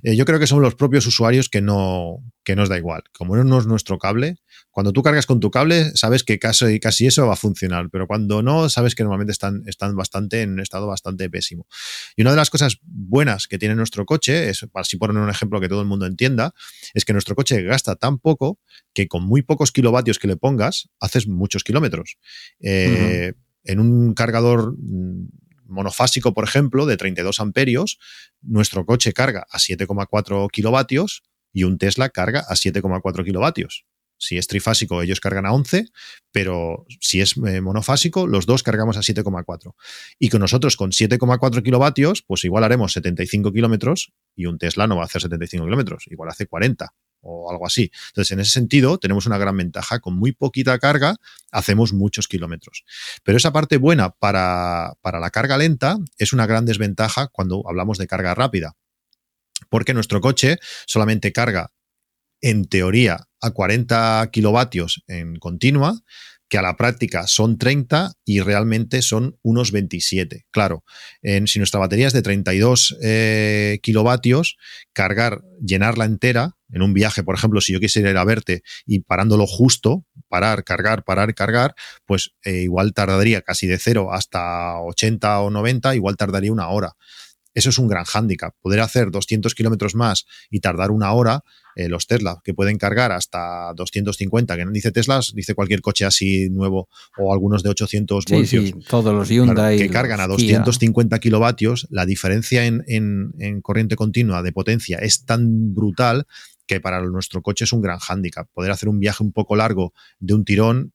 Eh, yo creo que son los propios usuarios que no, que nos da igual. Como no es nuestro cable, cuando tú cargas con tu cable, sabes que casi, casi eso va a funcionar, pero cuando no, sabes que normalmente están, están bastante en un estado bastante pésimo. Y una de las cosas buenas que tiene nuestro coche, es, para así poner un ejemplo que todo el mundo entienda, es que nuestro coche gasta tan poco que con muy pocos kilovatios que le pongas, haces muchos kilómetros. Eh, en un cargador mm, monofásico, por ejemplo, de 32 amperios, nuestro coche carga a 7,4 kilovatios y un Tesla carga a 7,4 kilovatios. Si es trifásico, ellos cargan a 11, pero si es eh, monofásico, los dos cargamos a 7,4. Y con nosotros, con 7,4 kilovatios, pues igual haremos 75 kilómetros y un Tesla no va a hacer 75 kilómetros, igual hace 40 o algo así. Entonces, en ese sentido, tenemos una gran ventaja. Con muy poquita carga, hacemos muchos kilómetros. Pero esa parte buena para, para la carga lenta es una gran desventaja cuando hablamos de carga rápida porque nuestro coche solamente carga, en teoría, a 40 kilovatios en continua, que a la práctica son 30 y realmente son unos 27. Claro, en, si nuestra batería es de 32 eh, kilovatios, cargar, llenarla entera, en un viaje, por ejemplo, si yo quisiera ir a verte y parándolo justo, parar, cargar, parar, cargar, pues eh, igual tardaría casi de 0 hasta 80 o 90, igual tardaría una hora. Eso es un gran hándicap. Poder hacer 200 kilómetros más y tardar una hora, eh, los Tesla, que pueden cargar hasta 250, que no dice Teslas, dice cualquier coche así nuevo o algunos de 800 voltios. Sí, todos los Hyundai. que cargan a 250 kilovatios, la diferencia en, en, corriente continua de potencia es tan brutal que para nuestro coche es un gran hándicap. Poder hacer un viaje un poco largo de un tirón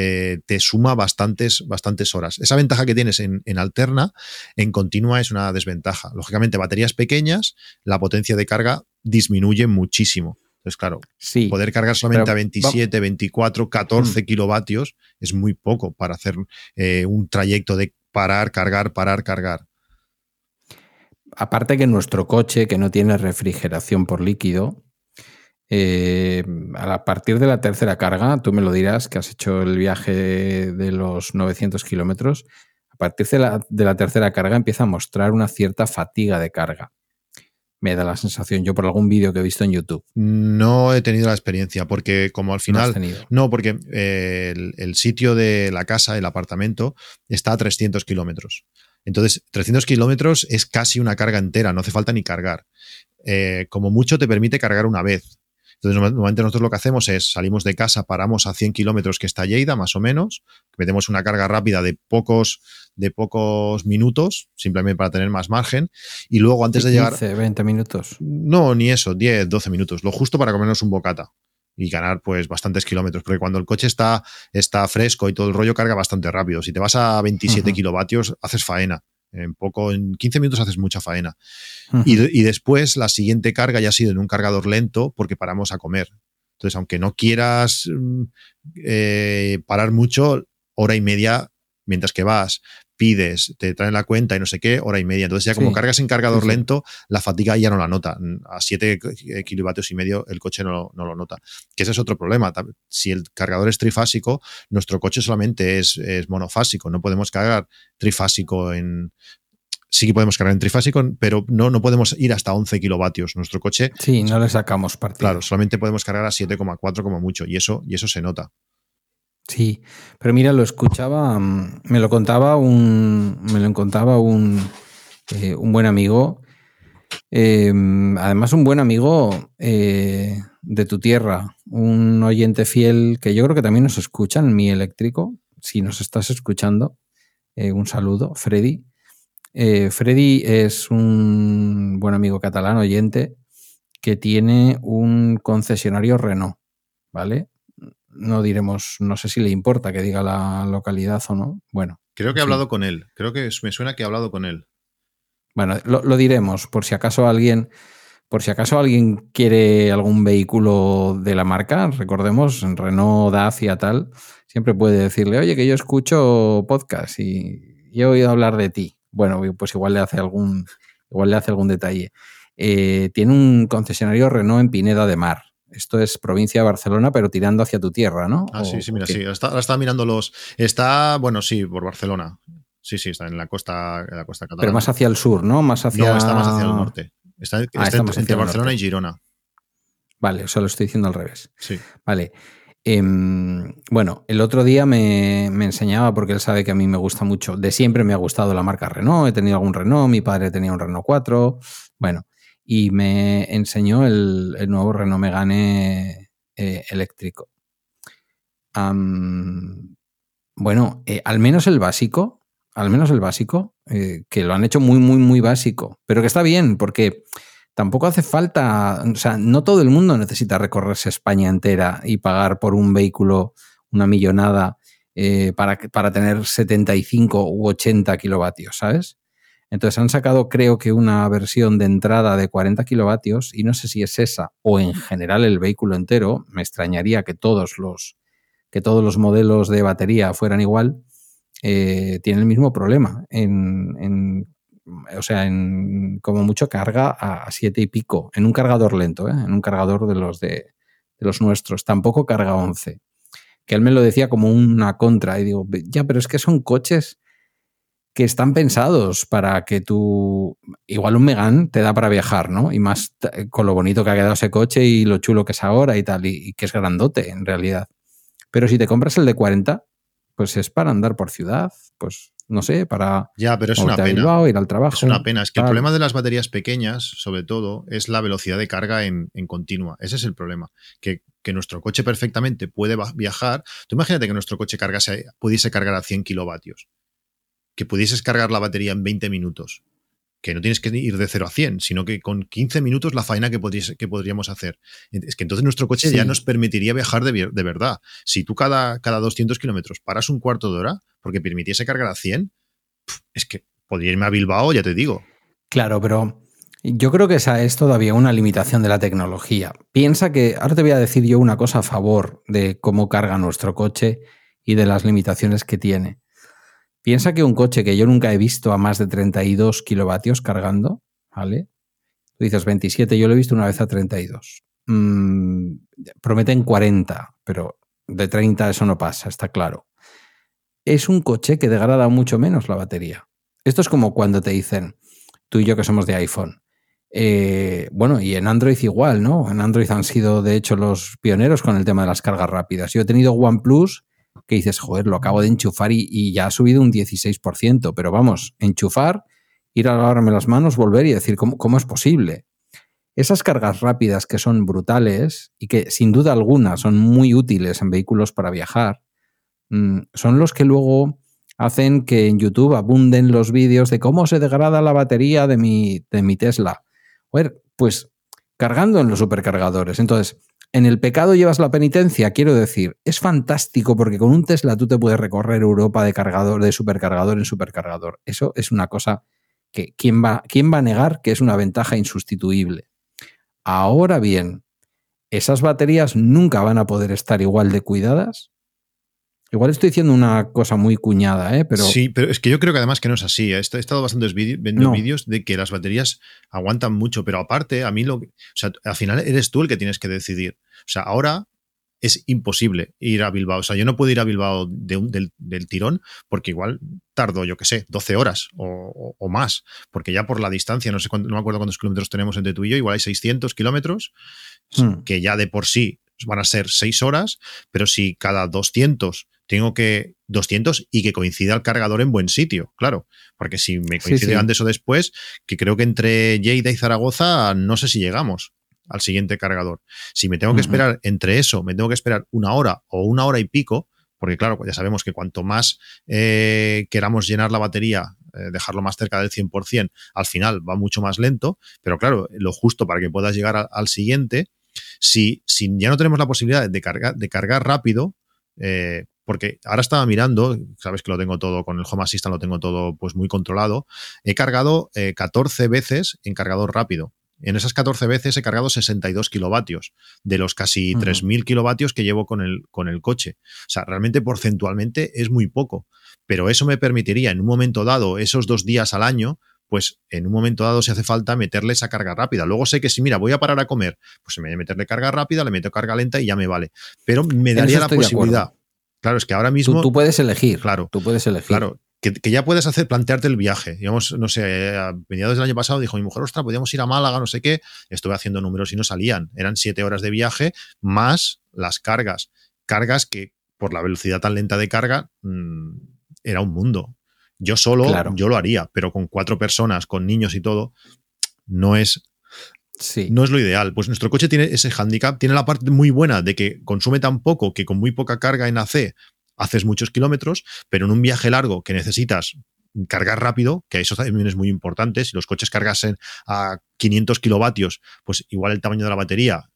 eh, te suma bastantes, bastantes horas. Esa ventaja que tienes en, alterna, en continua, es una desventaja. Lógicamente, baterías pequeñas, la potencia de carga disminuye muchísimo. Entonces, claro, poder cargar solamente a 27, 24, 14 kilovatios es muy poco para hacer eh, un trayecto de parar, cargar, parar, cargar. Aparte que nuestro coche, que no tiene refrigeración por líquido, eh, a partir de la tercera carga, tú me lo dirás que has hecho el viaje de los 900 kilómetros. A partir de la, de la, tercera carga empieza a mostrar una cierta fatiga de carga. Me da la sensación, yo por algún vídeo que he visto en YouTube. No he tenido la experiencia, porque como al final. No, porque eh, el, el, sitio de la casa, el apartamento, está a 300 kilómetros. Entonces, 300 kilómetros es casi una carga entera, no hace falta ni cargar. Eh, como mucho te permite cargar una vez Entonces, normalmente nosotros lo que hacemos es salimos de casa, paramos a 100 kilómetros que está Lleida, más o menos, metemos una carga rápida de pocos, de pocos minutos, simplemente para tener más margen, y luego antes de llegar... 20 minutos. No, ni eso, 10, 12 minutos, lo justo para comernos un bocata y ganar pues bastantes kilómetros, porque cuando el coche está, está fresco y todo el rollo carga bastante rápido. Si te vas a 27 kilovatios, haces faena. En poco, en 15 minutos haces mucha faena. y, después la siguiente carga ya ha sido en un cargador lento porque paramos a comer. Entonces, aunque no quieras mm, eh, parar mucho, hora y media mientras que vas, pides, te traen la cuenta y no sé qué, hora y media. Entonces ya como cargas en cargador lento, la fatiga ya no la nota. A 7 kilovatios y medio el coche no, lo nota. Que ese es otro problema. Si el cargador es trifásico, nuestro coche solamente es, monofásico. No podemos cargar trifásico en, sí que podemos cargar en trifásico, pero no, no podemos ir hasta 11 kilovatios. Nuestro coche. Sí, no le sacamos partido. Claro, solamente podemos cargar a 7,4 como mucho, y eso, y eso se nota. Sí, pero mira, lo escuchaba, mm, me lo contaba un, me lo contaba un, eh, un buen amigo, em, además un buen amigo eh, de tu tierra, un oyente fiel que yo creo que también nos escucha en mi eléctrico, si nos estás escuchando, eh, un saludo, Freddy. Freddy es un buen amigo catalán, oyente, que tiene un concesionario Renault, ¿vale? No diremos, no sé si le importa que diga la localidad o no. Bueno. Creo que he hablado con él. Creo que me suena que he hablado con él. Bueno, lo, diremos por si acaso alguien, por si acaso alguien quiere algún vehículo de la marca, recordemos, Renault, Dacia, tal, siempre puede decirle, oye, que yo escucho podcast y, he oído hablar de ti. Bueno, pues igual le hace algún, igual le hace algún detalle. Eh, tiene un concesionario Renault en Pineda de Mar. Esto es provincia de Barcelona, pero tirando hacia tu tierra, ¿no? Ah, sí, sí, mira, sí. Está, está mirando los. Está, bueno, sí, por Barcelona. Sí, sí, está en la costa, en la costa catalana. Pero más hacia el sur, ¿no? Más hacia... No, está más hacia el norte. Está, ah, entre, Barcelona y Girona. Vale, o sea, lo estoy diciendo al revés. Sí. Vale. Em, bueno, el otro día me, me, enseñaba, porque él sabe que a mí me gusta mucho, de siempre me ha gustado la marca Renault, he tenido algún Renault, mi padre tenía un Renault 4, bueno, y me enseñó el, nuevo Renault Megane eh, eléctrico. bueno, eh, al menos el básico, al menos el básico, eh, que lo han hecho muy, muy, muy básico, pero que está bien, porque tampoco hace falta, o sea, no todo el mundo necesita recorrerse España entera y pagar por un vehículo una millonada para, para tener 75 u 80 kilovatios, ¿sabes? Entonces han sacado creo que una versión de entrada de 40 kilovatios y no sé si es esa o en general el vehículo entero. Me extrañaría que todos los, que todos los modelos de batería fueran igual. Eh, tiene el mismo problema. En, o sea, en como mucho carga a 7 y pico. En un cargador lento, ¿eh? en un cargador de los, de, de los nuestros. Tampoco carga 11. Que él me lo decía como una contra. Y digo, ya, pero es que son coches que están pensados para que tú, igual un Megan te da para viajar, ¿no? Y más con lo bonito que ha quedado ese coche y lo chulo que es ahora y tal, y, que es grandote en realidad. Pero si te compras el de 40, pues es para andar por ciudad, pues no sé, para ya, pero es una pena. ir al trabajo. Es una pena. Es que el problema de las baterías pequeñas, sobre todo, es la velocidad de carga en, continua. Ese es el problema. Que, que, nuestro coche perfectamente puede viajar. Tú imagínate que nuestro coche cargase, pudiese cargar a 100 kilovatios que pudieses cargar la batería en 20 minutos. Que no tienes que ir de 0 a 100, sino que con 15 minutos la faena que, que podríamos hacer. Es que entonces nuestro coche ya nos permitiría viajar de, verdad. Si tú cada, cada 200 kilómetros paras un cuarto de hora porque permitiese cargar a 100, es que podría irme a Bilbao, ya te digo. Claro, pero yo creo que esa es todavía una limitación de la tecnología. Piensa que, ahora te voy a decir yo una cosa a favor de cómo carga nuestro coche y de las limitaciones que tiene. Piensa que un coche que yo nunca he visto a más de 32 kilovatios cargando, ¿vale? Tú dices 27, yo lo he visto una vez a 32. Mm, prometen 40, pero de 30 eso no pasa, está claro. Es un coche que degrada mucho menos la batería. Esto es como cuando te dicen, tú y yo que somos de iPhone, eh, bueno, y en Android igual, ¿no? En Android han sido, de hecho, los pioneros con el tema de las cargas rápidas. Yo he tenido OnePlus que dices, joder, lo acabo de enchufar y, ya ha subido un 16%, pero vamos, enchufar, ir a lavarme las manos, volver y decir, ¿cómo, cómo es posible? esas cargas rápidas que son brutales y que sin duda alguna son muy útiles en vehículos para viajar, mm, son los que luego hacen que en YouTube abunden los vídeos de cómo se degrada la batería de mi, de mi Tesla. Pues cargando en los supercargadores. Entonces, en el pecado llevas la penitencia, quiero decir, es fantástico porque con un Tesla tú te puedes recorrer Europa de cargador, de supercargador en supercargador. Eso es una cosa que ¿quién va, quién va a negar que es una ventaja insustituible? Ahora bien, esas baterías nunca van a poder estar igual de cuidadas Igual estoy diciendo una cosa muy cuñada, ¿eh? Pero... Sí, pero es que yo creo que además que no es así. He estado bastante viendo vídeos de que las baterías aguantan mucho, pero aparte, a mí lo... O sea, al final eres tú el que tienes que decidir. O sea, ahora es imposible ir a Bilbao. O sea, yo no puedo ir a Bilbao del, tirón porque igual tardo, yo qué sé, 12 horas o, más, porque ya por la distancia, no sé cuánto, no me acuerdo cuántos kilómetros tenemos entre tú y yo, igual hay 600 kilómetros, hmm. que ya de por sí van a ser 6 horas, pero si cada 200 tengo que 200 y que coincida el cargador en buen sitio, claro, porque si me coincide antes o después, que creo que entre Lleida y Zaragoza no sé si llegamos al siguiente cargador. Si me tengo que esperar entre eso, me tengo que esperar una hora o una hora y pico, porque claro, ya sabemos que cuanto más eh, queramos llenar la batería, eh, dejarlo más cerca del 100%, al final va mucho más lento, pero claro, lo justo para que puedas llegar al siguiente, si, si, ya no tenemos la posibilidad de cargar, de cargar rápido, eh, porque ahora estaba mirando, sabes que lo tengo todo con el Home Assistant, lo tengo todo pues muy controlado. He cargado 14 eh, veces en cargador rápido. En esas 14 veces he cargado 62 kilovatios de los casi 3.000 kilovatios que llevo con el, con el coche. O sea, realmente porcentualmente es muy poco, pero eso me permitiría en un momento dado, esos dos días al año, pues en un momento dado si hace falta meterle esa carga rápida. Luego sé que si, mira, voy a parar a comer, pues me voy a meterle carga rápida, le meto carga lenta y ya me vale. Pero me daría la posibilidad Claro, es que ahora mismo. Tú, puedes elegir. Claro. Tú puedes elegir. Claro. Que, ya puedes hacer, plantearte el viaje. Digamos, no sé, a mediados del año pasado dijo mi mujer, ostras, podíamos ir a Málaga, no sé qué. Estuve haciendo números y no salían. Eran siete horas de viaje más las cargas. Cargas que, por la velocidad tan lenta de carga, mm, era un mundo. Yo solo, yo lo haría, pero con cuatro personas, con niños y todo, no es no es lo ideal. Pues nuestro coche tiene ese handicap, tiene la parte muy buena de que consume tan poco que con muy poca carga en AC haces muchos kilómetros, pero en un viaje largo que necesitas cargar rápido, que eso también es muy importante, si los coches cargasen a 500 kilovatios, pues igual el tamaño de la batería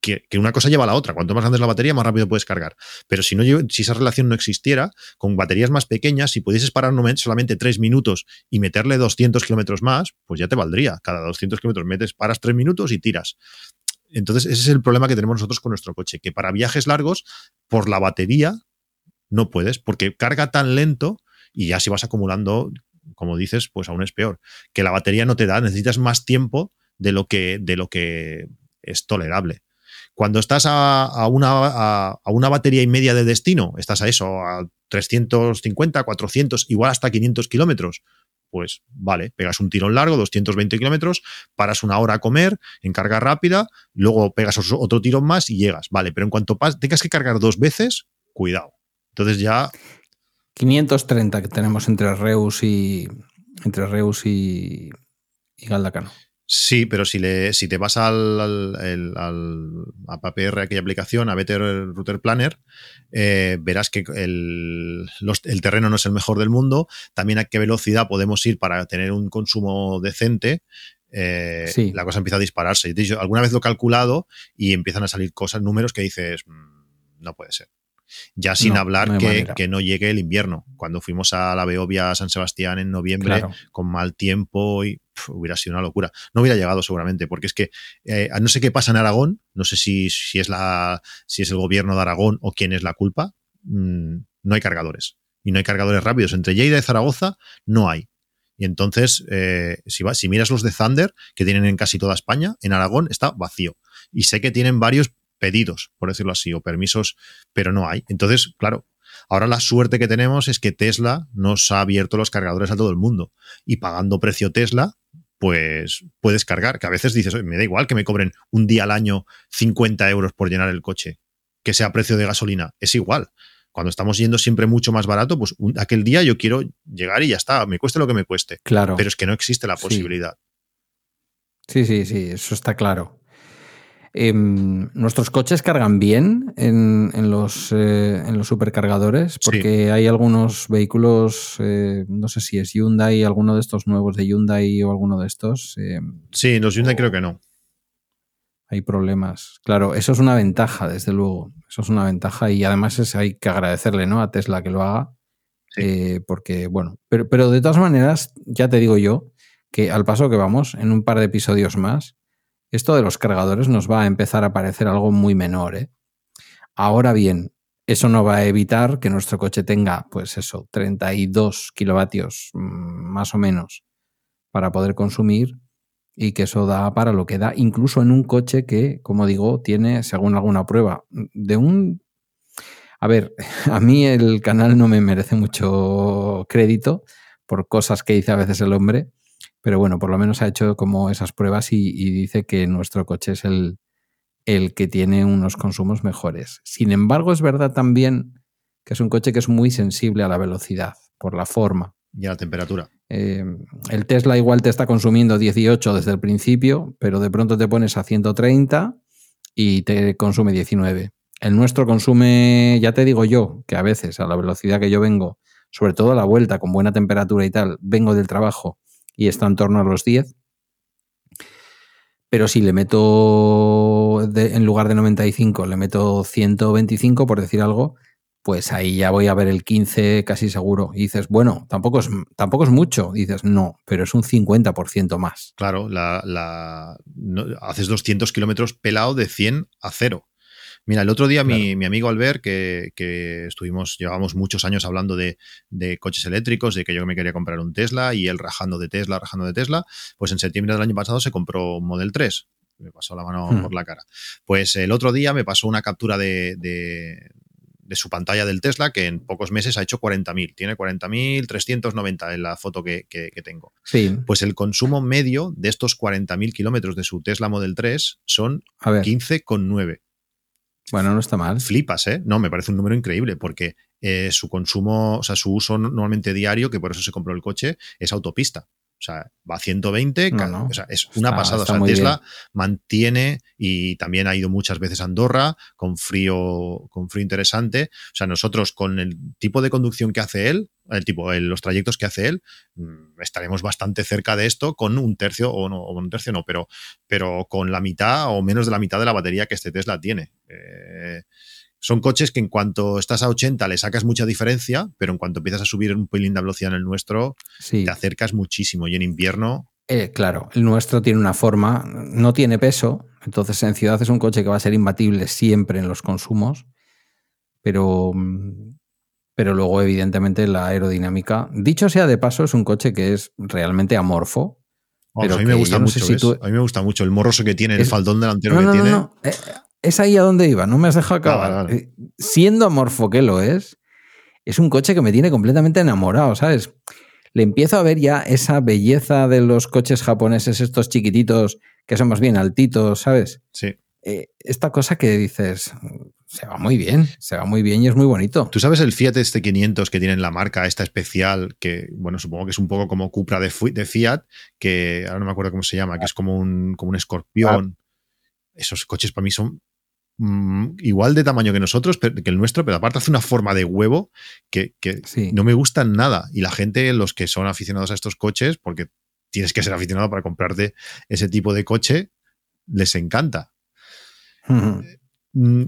que, una cosa lleva a la otra. Cuanto más grande es la batería, más rápido puedes cargar. Pero si, no, si esa relación no existiera, con baterías más pequeñas, si pudieses parar solamente tres minutos y meterle 200 kilómetros más, pues ya te valdría. Cada 200 kilómetros metes, paras tres minutos y tiras. Entonces, ese es el problema que tenemos nosotros con nuestro coche, que para viajes largos, por la batería, no puedes, porque carga tan lento y ya si vas acumulando, como dices, pues aún es peor. Que la batería no te da, necesitas más tiempo de lo que, de lo que es tolerable. Cuando estás a, una, a, una, batería y media de destino, estás a eso, a 350, 400, igual hasta 500 kilómetros, pues vale, pegas un tirón largo, 220 kilómetros, paras una hora a comer en carga rápida, luego pegas otro tirón más y llegas, vale, pero en cuanto tengas que cargar dos veces, cuidado. Entonces ya... 530 que tenemos entre Reus y entre Reus y, y Galdacano. Sí, pero si, le, si te vas al, al, a PPR, aquella aplicación, a Better Router Planner, eh, verás que el, el, terreno no es el mejor del mundo. También a qué velocidad podemos ir para tener un consumo decente. Eh, la cosa empieza a dispararse. alguna vez lo he calculado y empiezan a salir cosas, números que dices, mm, no puede ser. Ya sin hablar que, no llegue el invierno. Cuando fuimos a la Beovia San Sebastián en noviembre, con mal tiempo y hubiera sido una locura. No hubiera llegado seguramente, porque es que eh, no sé qué pasa en Aragón, no sé si, si, es la, si es el gobierno de Aragón o quién es la culpa, mm, no hay cargadores. Y no hay cargadores rápidos. Entre Lleida y Zaragoza no hay. Y entonces, eh, si, si miras los de Thunder, que tienen en casi toda España, en Aragón está vacío. Y sé que tienen varios pedidos, por decirlo así, o permisos, pero no hay. Entonces, claro, ahora la suerte que tenemos es que Tesla nos ha abierto los cargadores a todo el mundo y pagando precio Tesla, pues puedes cargar, que a veces dices, me da igual que me cobren un día al año 50 euros por llenar el coche, que sea precio de gasolina, es igual. Cuando estamos yendo siempre mucho más barato, pues aquel día yo quiero llegar y ya está, me cueste lo que me cueste. Claro. Pero es que no existe la posibilidad. Sí, sí, sí, eso está claro. Em, ¿Nuestros coches cargan bien en, los, eh, en los supercargadores? Porque hay algunos vehículos, eh, no sé si es Hyundai, alguno de estos nuevos de Hyundai o alguno de estos. Em, sí, los Hyundai creo que no. Hay problemas. Claro, eso es una ventaja, desde luego. Eso es una ventaja y además es, hay que agradecerle ¿no? a Tesla que lo haga. Eh, porque, bueno, pero, pero de todas maneras, ya te digo yo que al paso que vamos, en un par de episodios más, esto de los cargadores nos va a empezar a parecer algo muy menor. ¿eh? Ahora bien, eso no va a evitar que nuestro coche tenga, pues eso, 32 kilovatios mm, más o menos para poder consumir y que eso da para lo que da, incluso en un coche que, como digo, tiene, según alguna prueba, de un... A ver, a mí el canal no me merece mucho crédito por cosas que dice a veces el hombre, pero bueno, por lo menos ha hecho como esas pruebas y, dice que nuestro coche es el, el que tiene unos consumos mejores. Sin embargo, es verdad también que es un coche que es muy sensible a la velocidad, por la forma. Y a la temperatura. Eh, el Tesla igual te está consumiendo 18 desde el principio, pero de pronto te pones a 130 y te consume 19. El nuestro consume, ya te digo yo, que a veces a la velocidad que yo vengo, sobre todo a la vuelta con buena temperatura y tal, vengo del trabajo y está en torno a los 10. Pero si le meto, en lugar de 95, le meto 125, por decir algo, pues ahí ya voy a ver el 15 casi seguro. Y dices, bueno, tampoco es, tampoco es mucho. dices, no, pero es un 50% más. Claro, la, haces 200 kilómetros pelado de 100 a 0. Mira, el otro día mi, amigo Albert, que, que, estuvimos, llevamos muchos años hablando de, coches eléctricos, de que yo me quería comprar un Tesla y él rajando de Tesla, rajando de Tesla, pues en septiembre del año pasado se compró un Model 3. Me pasó la mano hmm. por la cara. Pues el otro día me pasó una captura de, de, su pantalla del Tesla que en pocos meses ha hecho 40.000. Tiene 40.390 en la foto que, que, tengo. Sí. Pues el consumo medio de estos 40.000 kilómetros de su Tesla Model 3 son 15,9. Bueno, no está mal. Flipas, ¿eh? No, me parece un número increíble porque eh, su consumo, o sea, su uso normalmente diario, que por eso se compró el coche, es autopista. O sea, va a 120, o sea, es una pasada. O sea, Tesla mantiene y también ha ido muchas veces a Andorra con frío, con frío interesante. O sea, nosotros con el tipo de conducción que hace él, el tipo, los trayectos que hace él, mm, estaremos bastante cerca de esto con un tercio, o no, o un tercio no, pero, pero con la mitad o menos de la mitad de la batería que este Tesla tiene. Eh, son coches que en cuanto estás a 80 le sacas mucha diferencia, pero en cuanto empiezas a subir un pelín de velocidad en el nuestro, te acercas muchísimo. Y en invierno. Eh, claro, el nuestro tiene una forma, no tiene peso, entonces en ciudad es un coche que va a ser imbatible siempre en los consumos, pero, pero luego evidentemente la aerodinámica, dicho sea de paso, es un coche que es realmente amorfo. pero a mí me gusta mucho. A mí me gusta mucho el morroso que tiene, el faldón delantero que tiene. Eh, es ahí a donde iba, no me has dejado acabar. Eh, siendo amorfo que lo es, es un coche que me tiene completamente enamorado, ¿sabes? Le empiezo a ver ya esa belleza de los coches japoneses, estos chiquititos, que son más bien altitos, ¿sabes? Sí. Eh, esta cosa que dices, se va muy bien, se va muy bien y es muy bonito. ¿Tú sabes el Fiat este 500 que tiene la marca, esta especial, que, bueno, supongo que es un poco como Cupra de, Fiat, que ahora no me acuerdo cómo se llama, que es como un, como un escorpión. Esos coches para mí son Mm, igual de tamaño que nosotros, que el nuestro, pero aparte hace una forma de huevo que, no me gustan nada. Y la gente, los que son aficionados a estos coches, porque tienes que ser aficionado para comprarte ese tipo de coche, les encanta.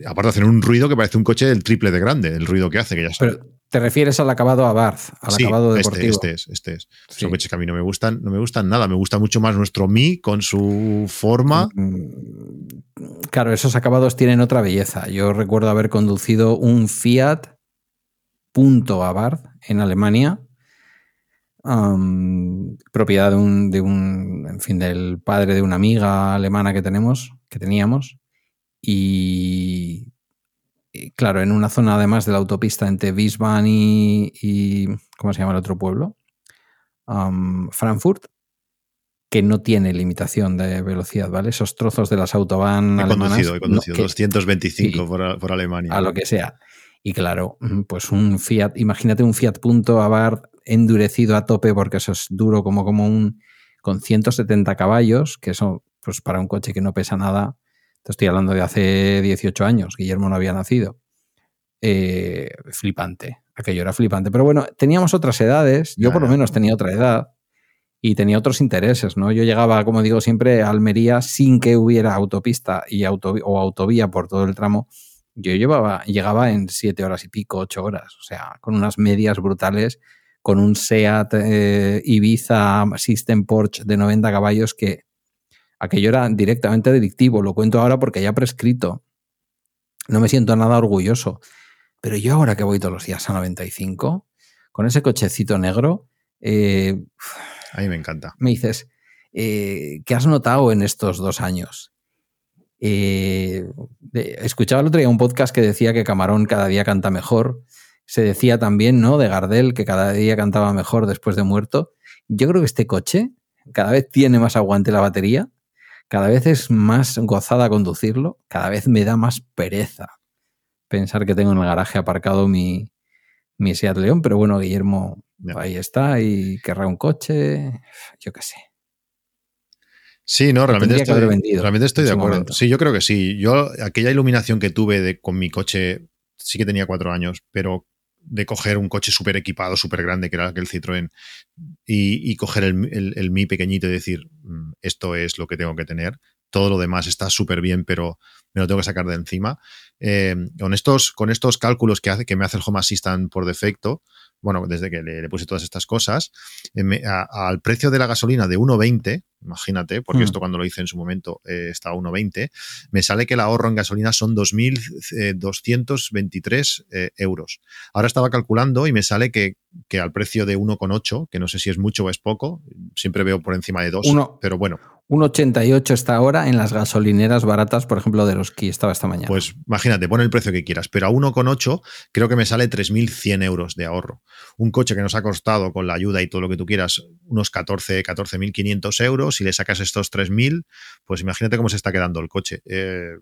Aparte de hacer un ruido que parece un coche del triple de grande, el ruido que hace, que ya sabes. Te refieres al acabado Abarth, al acabado este, deportivo. Este, este es, este es. Son coches que a mí no me gustan, no me gustan nada. Me gusta mucho más nuestro Mi con su forma. Mm, claro, esos acabados tienen otra belleza. Yo recuerdo haber conducido un Fiat Punto Abarth en Alemania, propiedad de un, de un, en fin, del padre de una amiga alemana que tenemos, que teníamos, y claro, en una zona además de la autopista entre Wiesbaden y, ¿cómo se llama el otro pueblo? Frankfurt, que no tiene limitación de velocidad, ¿vale? Esos trozos de las autobahn he Conducido, he conducido, 225 por, Alemania. A lo que sea. Y claro, mm, pues un Fiat, imagínate un Fiat Punto Abarth endurecido a tope porque eso es duro como, como un con 170 caballos, que eso pues para un coche que no pesa nada, te estoy hablando de hace 18 años, Guillermo no había nacido, eh, flipante, aquello era flipante. Pero bueno, teníamos otras edades, yo por lo menos tenía otra edad y tenía otros intereses, ¿no? Yo llegaba, como digo siempre, a Almería sin que hubiera autopista y o autovía por todo el tramo. Yo llevaba, llegaba en siete horas y pico, ocho horas, o sea, con unas medias brutales, con un Seat eh, Ibiza System Porsche de 90 caballos que aquello era directamente delictivo. Lo cuento ahora porque ya prescrito. No me siento nada orgulloso. Pero yo ahora que voy todos los días a 95, con ese cochecito negro, eh, a mí me encanta. Me dices, eh, ¿qué has notado en estos dos años? Eh, escuchaba el otro día un podcast que decía que Camarón cada día canta mejor. Se decía también, ¿no? De Gardel, que cada día cantaba mejor después de muerto. Yo creo que este coche cada vez tiene más aguante la batería, cada vez es más gozada conducirlo, cada vez me da más pereza pensar que tengo en el garaje aparcado mi, mi Seat León, pero bueno, Guillermo ahí está y querrá un coche, yo qué sé. Sí, no, realmente estoy, realmente estoy de acuerdo. Sí, yo creo que sí. Yo, aquella iluminación que tuve de, con mi coche, sí que tenía cuatro años, pero de coger un coche súper equipado, súper grande, que era aquel Citroën, y, y coger el, el, Mi pequeñito y decir, mm, esto es lo que tengo que tener. Todo lo demás está súper bien, pero me lo tengo que sacar de encima. Eh, con, estos, con estos cálculos que, hace, que me hace el Home Assistant por defecto, bueno, desde que le, puse todas estas cosas, eh, al precio de la gasolina de 1,20, imagínate, porque hmm. esto cuando lo hice en su momento eh, estaba a 1,20, me sale que el ahorro en gasolina son 2.223 eh, euros. Ahora estaba calculando y me sale que, que al precio de 1,8, que no sé si es mucho o es poco, siempre veo por encima de 2, pero bueno. 1,88 está ahora en las gasolineras baratas, por ejemplo, de los que estaba esta mañana. Pues imagínate, pon el precio que quieras, pero a 1,8 creo que me sale 3.100 euros de ahorro. Un coche que nos ha costado con la ayuda y todo lo que tú quieras unos 14, 14.500 euros, si le sacas estos 3.000, pues imagínate cómo se está quedando el coche. Eh,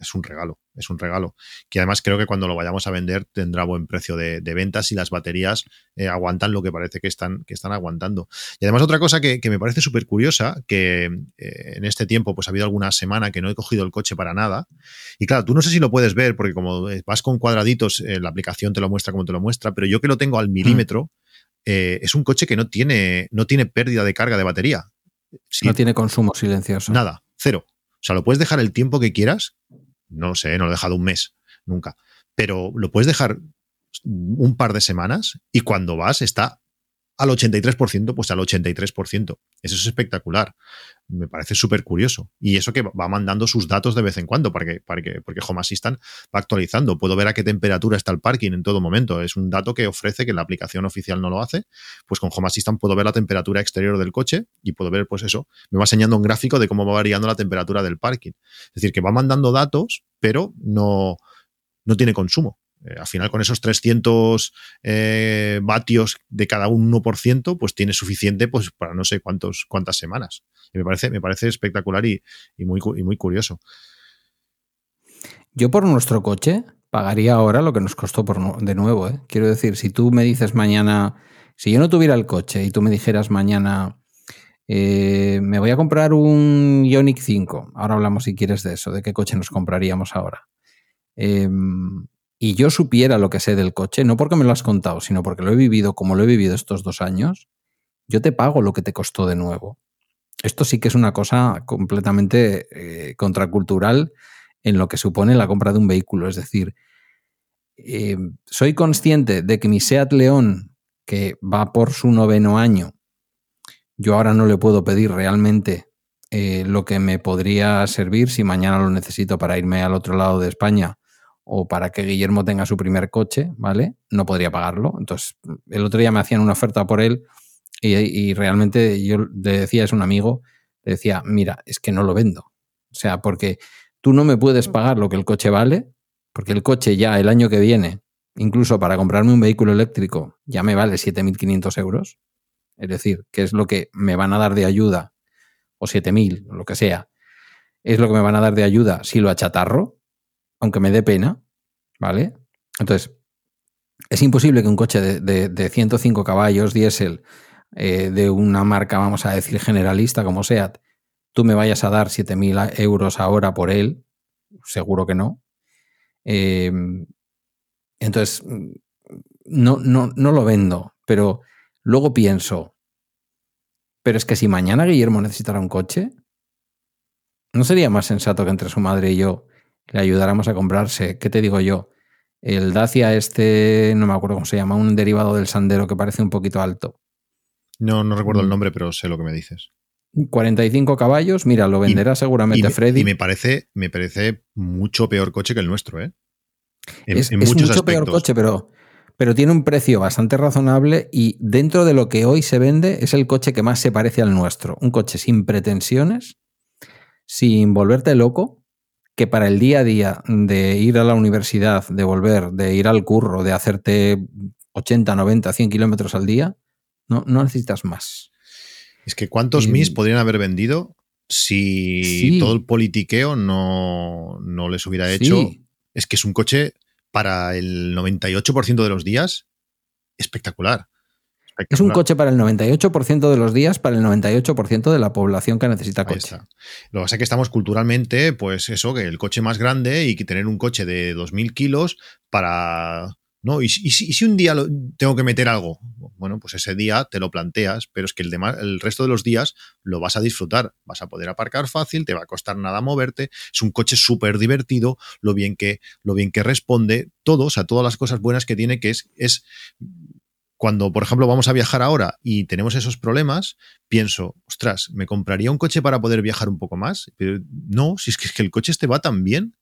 es un regalo, es un regalo. Que además creo que cuando lo vayamos a vender tendrá buen precio de, ventas y las baterías eh, aguantan lo que parece que están, que están aguantando. Y además otra cosa que, me parece súper curiosa, que eh, en este tiempo pues ha habido alguna semana que no he cogido el coche para nada. Y claro, tú no sé si lo puedes ver porque como vas con cuadraditos, eh, la aplicación te lo muestra como te lo muestra, pero yo que lo tengo al milímetro, es un coche que no tiene, no tiene pérdida de carga de batería. no tiene consumo silencioso. Nada, cero. O sea, lo puedes dejar el tiempo que quieras no sé, no lo he dejado un mes, nunca. Pero lo puedes dejar un par de semanas y cuando vas está al 83%, pues al 83%. Eso es espectacular. Me parece súper curioso. Y eso que va mandando sus datos de vez en cuando, para que, para que, porque Home Assistant va actualizando. Puedo ver a qué temperatura está el parking en todo momento. Es un dato que ofrece que la aplicación oficial no lo hace. Pues con Home Assistant puedo ver la temperatura exterior del coche y puedo ver, pues eso, me va enseñando un gráfico de cómo va variando la temperatura del parking. Es decir, que va mandando datos, pero no, no tiene consumo. Eh, al final, con esos 300 eh, vatios de cada 1%, pues tiene suficiente pues, para no sé cuántos, cuántas semanas. Y me parece, me parece espectacular y, muy, muy curioso. Yo por nuestro coche pagaría ahora lo que nos costó por, de nuevo. ¿eh? Quiero decir, si tú me dices mañana, si yo no tuviera el coche y tú me dijeras mañana, me voy a comprar un Ionic 5, ahora hablamos si quieres de eso, de qué coche nos compraríamos ahora. Em, y yo supiera lo que sé del coche, no porque me lo has contado, sino porque lo he vivido como lo he vivido estos dos años, yo te pago lo que te costó de nuevo. Esto sí que es una cosa completamente eh, contracultural en lo que supone la compra de un vehículo. Es decir, eh, soy consciente de que mi SEAT León, que va por su noveno año, yo ahora no le puedo pedir realmente eh, lo que me podría servir si mañana lo necesito para irme al otro lado de España o para que Guillermo tenga su primer coche, ¿vale? No podría pagarlo. Entonces, el otro día me hacían una oferta por él y, realmente yo le decía, es un amigo, le decía, mira, es que no lo vendo. O sea, porque tú no me puedes pagar lo que el coche vale, porque el coche ya el año que viene, incluso para comprarme un vehículo eléctrico, ya me vale 7.500 euros. Es decir, que es lo que me van a dar de ayuda, o 7.000, o lo que sea, es lo que me van a dar de ayuda si lo achatarro aunque me dé pena, ¿vale? Entonces, es imposible que un coche de, 105 caballos diésel eh, de una marca, vamos a decir, generalista como SEAT, tú me vayas a dar 7.000 euros ahora por él, seguro que no. Em, entonces, no, no, no lo vendo, pero luego pienso, pero es que si mañana Guillermo necesitara un coche, ¿no sería más sensato que entre su madre y yo le ayudáramos a comprarse, ¿qué te digo yo? El Dacia este, no me acuerdo cómo se llama, un derivado del Sandero que parece un poquito alto. No, no recuerdo el mm. nombre, pero sé lo que me dices. 45 caballos, mira, lo venderá seguramente Freddy. Y me parece, me parece mucho peor coche que el nuestro, ¿eh? es, mucho peor coche, pero, pero tiene un precio bastante razonable y dentro de lo que hoy se vende es el coche que más se parece al nuestro. Un coche sin pretensiones, sin volverte loco, que para el día a día de ir a la universidad, de volver, de ir al curro, de hacerte 80, 90, 100 kilómetros al día, no, no necesitas más. Es que ¿cuántos MIS podrían haber vendido si todo el politiqueo no, no les hubiera hecho? Es que es un coche para el 98% de los días espectacular. Es un coche para el 98% de los días, para el 98% de la población que necesita coche. Lo que pasa es que estamos culturalmente, pues eso, que el coche más grande y que tener un coche de 2.000 kilos para ¿no? Y, si, un día tengo que meter algo, bueno, pues ese día te lo planteas, pero es que el, demás, el resto de los días lo vas a disfrutar, vas a poder aparcar fácil, te va a costar nada moverte, es un coche súper divertido, lo bien, que, lo bien que responde, todo, o sea, todas las cosas buenas que tiene, que es, es cuando, por ejemplo, vamos a viajar ahora y tenemos esos problemas, pienso, ostras, ¿me compraría un coche para poder viajar un poco más? Pero no, si es que, es que el coche este va tan bien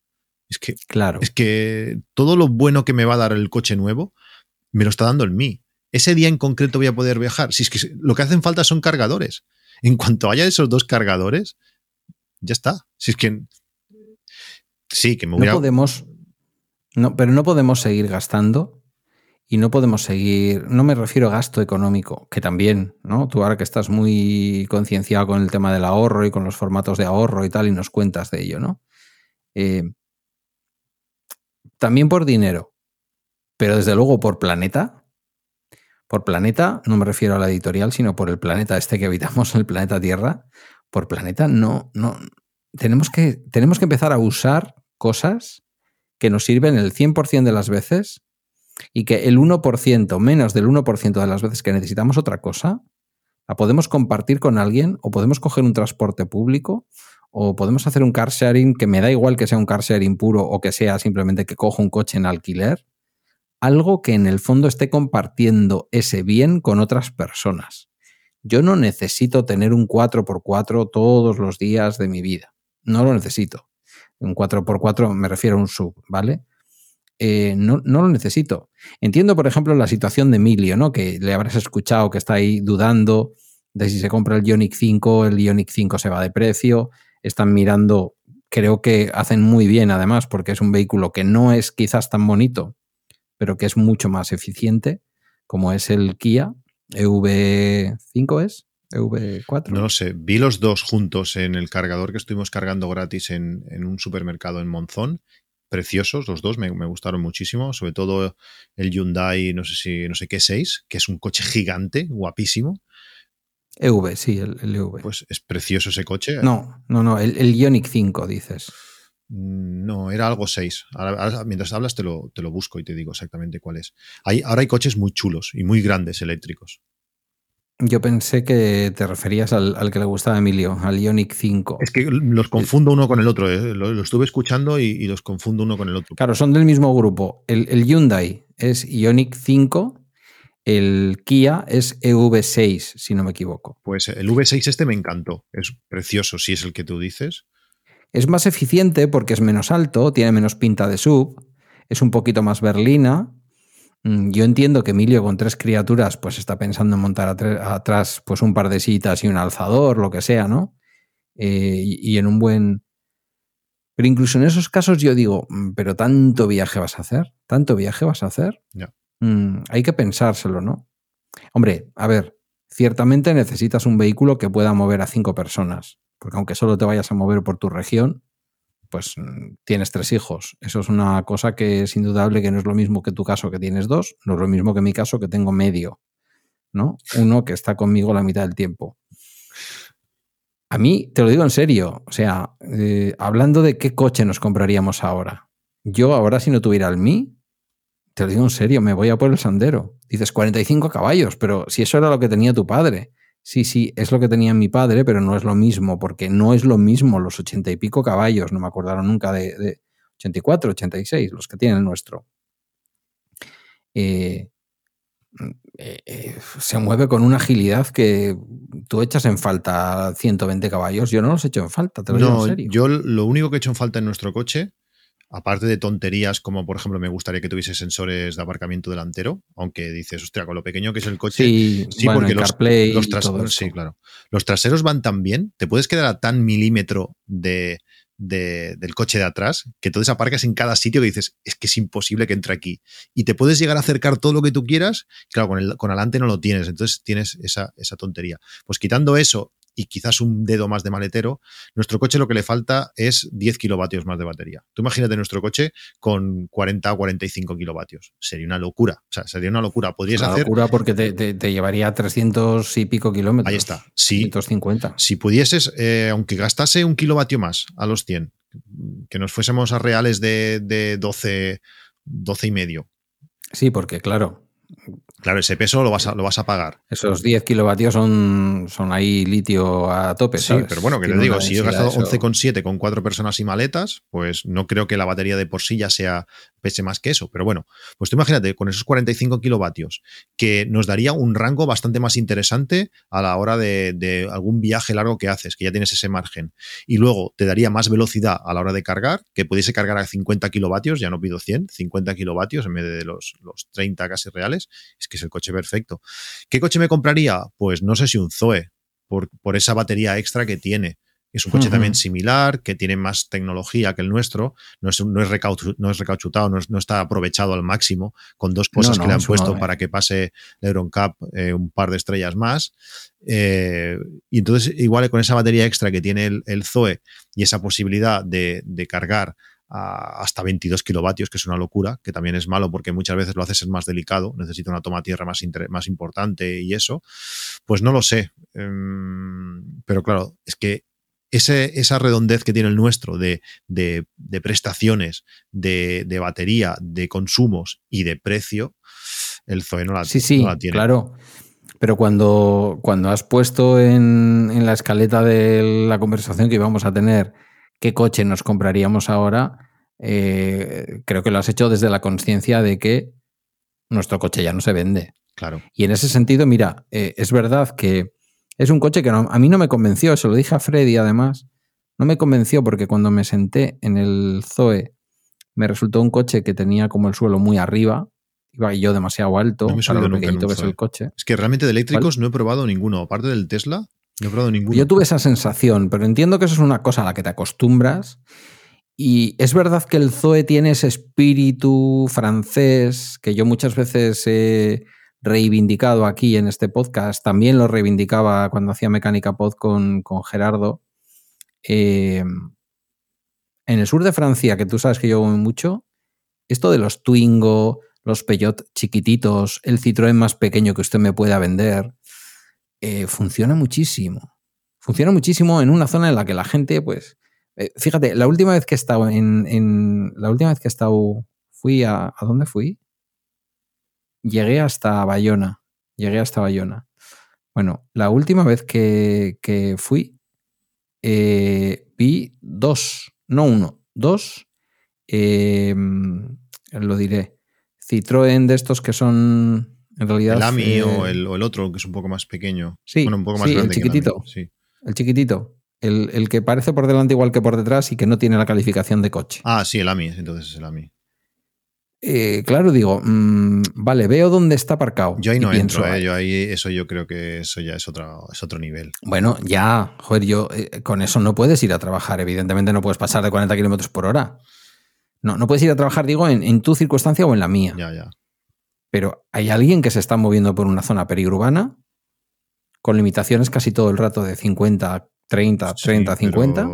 es que, claro. es que todo lo bueno que me va a dar el coche nuevo me lo está dando el mí. Ese día en concreto voy a poder viajar. Si es que lo que hacen falta son cargadores. En cuanto haya esos dos cargadores, ya está. Si es que. Sí, que me voy no podemos. No, pero no podemos seguir gastando y no podemos seguir. No me refiero a gasto económico, que también, ¿no? Tú ahora que estás muy concienciado con el tema del ahorro y con los formatos de ahorro y tal, y nos cuentas de ello, ¿no? Eh, también por dinero, pero desde luego por planeta. Por planeta, no me refiero a la editorial, sino por el planeta este que habitamos, el planeta Tierra. Por planeta, no, no. Tenemos que, tenemos que empezar a usar cosas que nos sirven el 100% de las veces y que el 1%, menos del 1% de las veces que necesitamos otra cosa, la podemos compartir con alguien o podemos coger un transporte público o podemos hacer un car sharing que me da igual que sea un car sharing puro o que sea simplemente que cojo un coche en alquiler, algo que en el fondo esté compartiendo ese bien con otras personas. Yo no necesito tener un 4x4 todos los días de mi vida. No lo necesito. Un 4x4 me refiero a un sub, ¿vale? Eh, no, no, lo necesito. Entiendo, por ejemplo, la situación de Emilio, ¿no? Que le habrás escuchado que está ahí dudando de si se compra el Ionic 5, el Ionic 5 se va de precio, están mirando, creo que hacen muy bien además, porque es un vehículo que no es quizás tan bonito, pero que es mucho más eficiente, como es el Kia EV5 es. EV4. No lo sé, vi los dos juntos en el cargador que estuvimos cargando gratis en, un supermercado en Monzón preciosos, los dos me, me, gustaron muchísimo, sobre todo el Hyundai, no sé si, no sé qué 6, que es un coche gigante, guapísimo, EV, sí, el, EV. Pues es precioso ese coche. No, no, no, el, el Ionic 5, dices. Mm, no, era algo 6. mientras hablas te lo, te lo, busco y te digo exactamente cuál es. Hay, ahora hay coches muy chulos y muy grandes eléctricos. Yo pensé que te referías al, que le gustaba a Emilio, al Ionic 5. Es que los confundo uno con el otro. ¿eh? Lo, estuve escuchando y, los confundo uno con el otro. Claro, son del mismo grupo. El, el Hyundai es Ionic 5 el Kia es EV6, si no me equivoco. Pues el V6 este me encantó. Es precioso, si es el que tú dices. Es más eficiente porque es menos alto, tiene menos pinta de sub, es un poquito más berlina. Mm, yo entiendo que Emilio con tres criaturas pues está pensando en montar atrás pues un par de citas y un alzador, lo que sea, ¿no? Eh, y, en un buen... Pero incluso en esos casos yo digo, mm, pero tanto viaje vas a hacer, tanto viaje vas a hacer. Mm, hay que pensárselo, ¿no? Hombre, a ver, ciertamente necesitas un vehículo que pueda mover a cinco personas, porque aunque solo te vayas a mover por tu región, pues mm, tienes tres hijos. Eso es una cosa que es indudable que no es lo mismo que tu caso que tienes dos, no es lo mismo que mi caso que tengo medio, ¿no? Uno que está conmigo la mitad del tiempo. A mí, te lo digo en serio, o sea, eh, hablando de qué coche nos compraríamos ahora. Yo ahora si no tuviera el Mi, te lo digo en serio, me voy a por el Sandero. Dices 45 caballos, pero si eso era lo que tenía tu padre. Sí, sí, es lo que tenía mi padre, pero no es lo mismo, porque no es lo mismo los 80 y pico caballos, no me acordaron nunca de, de 84, 86, los que tiene el nuestro. Eh, eh, eh, se mueve con una agilidad que tú echas en falta 120 caballos. Yo no los echo en falta, te lo digo en serio. Yo lo único que he hecho en falta en nuestro coche, aparte de tonterías como por ejemplo me gustaría que tuviese sensores de aparcamiento delantero, aunque dices, hostia, con lo pequeño que es el coche. Sí, porque los, los traseros, sí, claro. Los traseros van tan bien, te puedes quedar a tan milímetro de, del coche de atrás, que entonces aparcas en cada sitio que dices, es que es imposible que entre aquí. Y te puedes llegar a acercar todo lo que tú quieras, claro, con, el, con adelante no lo tienes, entonces tienes esa, esa tontería. Pues quitando eso y quizás un dedo más de maletero, nuestro coche lo que le falta es 10 kilovatios más de batería. Tú imagínate nuestro coche con 40 o 45 kilovatios. Sería una locura. O sea, sería una locura. Podrías una locura porque te, llevaría 300 y pico kilómetros. Ahí está. Sí. 150. Si pudieses, eh, aunque gastase un kilovatio más a los 100, que nos fuésemos a reales de, de 12, 12 y medio. Sí, porque claro, Claro, ese peso lo vas a, lo vas a pagar. Esos 10 kilovatios son, son ahí litio a tope, Sí, pero bueno, que le digo, si yo he gastado 11,7 con cuatro personas y maletas, pues no creo que la batería de por sí ya sea pese más que eso. Pero bueno, pues tú imagínate, con esos 45 kilovatios, que nos daría un rango bastante más interesante a la hora de, algún viaje largo que haces, que ya tienes ese margen. Y luego te daría más velocidad a la hora de cargar, que pudiese cargar a 50 kilovatios, ya no pido 100, 50 kilovatios en vez de los, los 30 casi reales. Es que es el coche perfecto. ¿Qué coche me compraría? Pues no sé si un Zoe, por, por esa batería extra que tiene. Es un coche también similar, que tiene más tecnología que el nuestro, no es, no es, recauchutado, no, está aprovechado al máximo, con dos cosas que le han puesto para que pase el Euron Cup eh, un par de estrellas más. Eh, y entonces, igual con esa batería extra que tiene el, Zoe y esa posibilidad de, de cargar hasta 22 kilovatios, que es una locura, que también es malo porque muchas veces lo haces es más delicado, necesita una toma tierra más, más importante y eso, pues no lo sé. Em, pero claro, es que ese, esa redondez que tiene el nuestro de, de, prestaciones, de, de, batería, de consumos y de precio, el Zoe no la, sí, sí, tiene. Claro. Pero cuando, cuando has puesto en, en la escaleta de la conversación que íbamos a tener qué coche nos compraríamos ahora, eh, creo que lo has hecho desde la conciencia de que nuestro coche ya no se vende. Claro. Y en ese sentido, mira, eh, es verdad que es un coche que a mí no me convenció, se lo dije a Freddy además, no me convenció porque cuando me senté en el Zoe me resultó un coche que tenía como el suelo muy arriba, iba yo demasiado alto para lo pequeñito que es el coche. Es que realmente de eléctricos no he probado ninguno, aparte del Tesla, yo tuve esa sensación, pero entiendo que eso es una cosa a la que te acostumbras. Y es verdad que el Zoe tiene ese espíritu francés que yo muchas veces he reivindicado aquí en este podcast. También lo reivindicaba cuando hacía Mecánica Pod con, con Gerardo. Eh, en el sur de Francia, que tú sabes que yo voy mucho, esto de los Twingo, los Peugeot chiquititos, el Citroën más pequeño que usted me pueda vender, eh, funciona muchísimo. Funciona muchísimo en una zona en la que la gente, pues, eh, fíjate, la última vez que he estado en, la última vez que he estado, fui a, ¿a dónde fui? Llegué hasta Bayona, llegué hasta Bayona. Bueno, la última vez que, que fui, eh, vi dos, no uno, dos, lo diré, Citroën de estos que son en realidad. El AMI o, el, otro, que es un poco más pequeño. Sí, un poco más el chiquitito. sí. El chiquitito. El, que parece por delante igual que por detrás y que no tiene la calificación de coche. Ah, sí, el AMI, entonces es el AMI. Eh, claro, digo, mm, vale, veo dónde está aparcado. Yo ahí no entro, eh, yo ahí, eso yo creo que eso ya es otro, es otro nivel. Bueno, ya, joder, yo eh, con eso no puedes ir a trabajar, evidentemente no puedes pasar de 40 kilómetros por hora. No, no puedes ir a trabajar, digo, en, en, tu circunstancia o en la mía. Ya, ya. Pero hay alguien que se está moviendo por una zona periurbana con limitaciones casi todo el rato de 50, 30, 30, 50.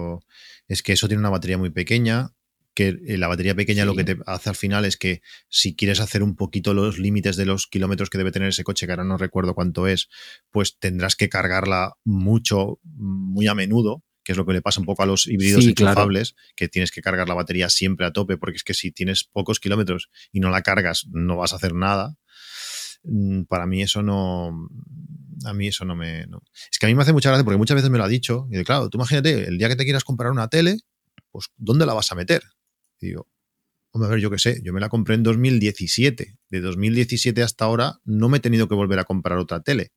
Es que eso tiene una batería muy pequeña. que eh, la batería pequeña lo que te hace al final es que si quieres hacer un poquito los límites de los kilómetros que debe tener ese coche, que ahora no recuerdo cuánto es, pues tendrás que cargarla mucho, muy a menudo, que es lo que le pasa un poco a los híbridos enchufables, que tienes que cargar la batería siempre a tope, porque es que si tienes pocos kilómetros y no la cargas, no vas a hacer nada. Mm, para mí eso no, a mí eso no me... Es que a mí me hace mucha gracia porque muchas veces me lo ha dicho. Y de, claro, tú imagínate, el día que te quieras comprar una tele, pues ¿dónde la vas a meter? Y digo, hombre, a ver, yo qué sé, yo me la compré en 2017. De 2017 hasta ahora no me he tenido que volver a comprar otra tele.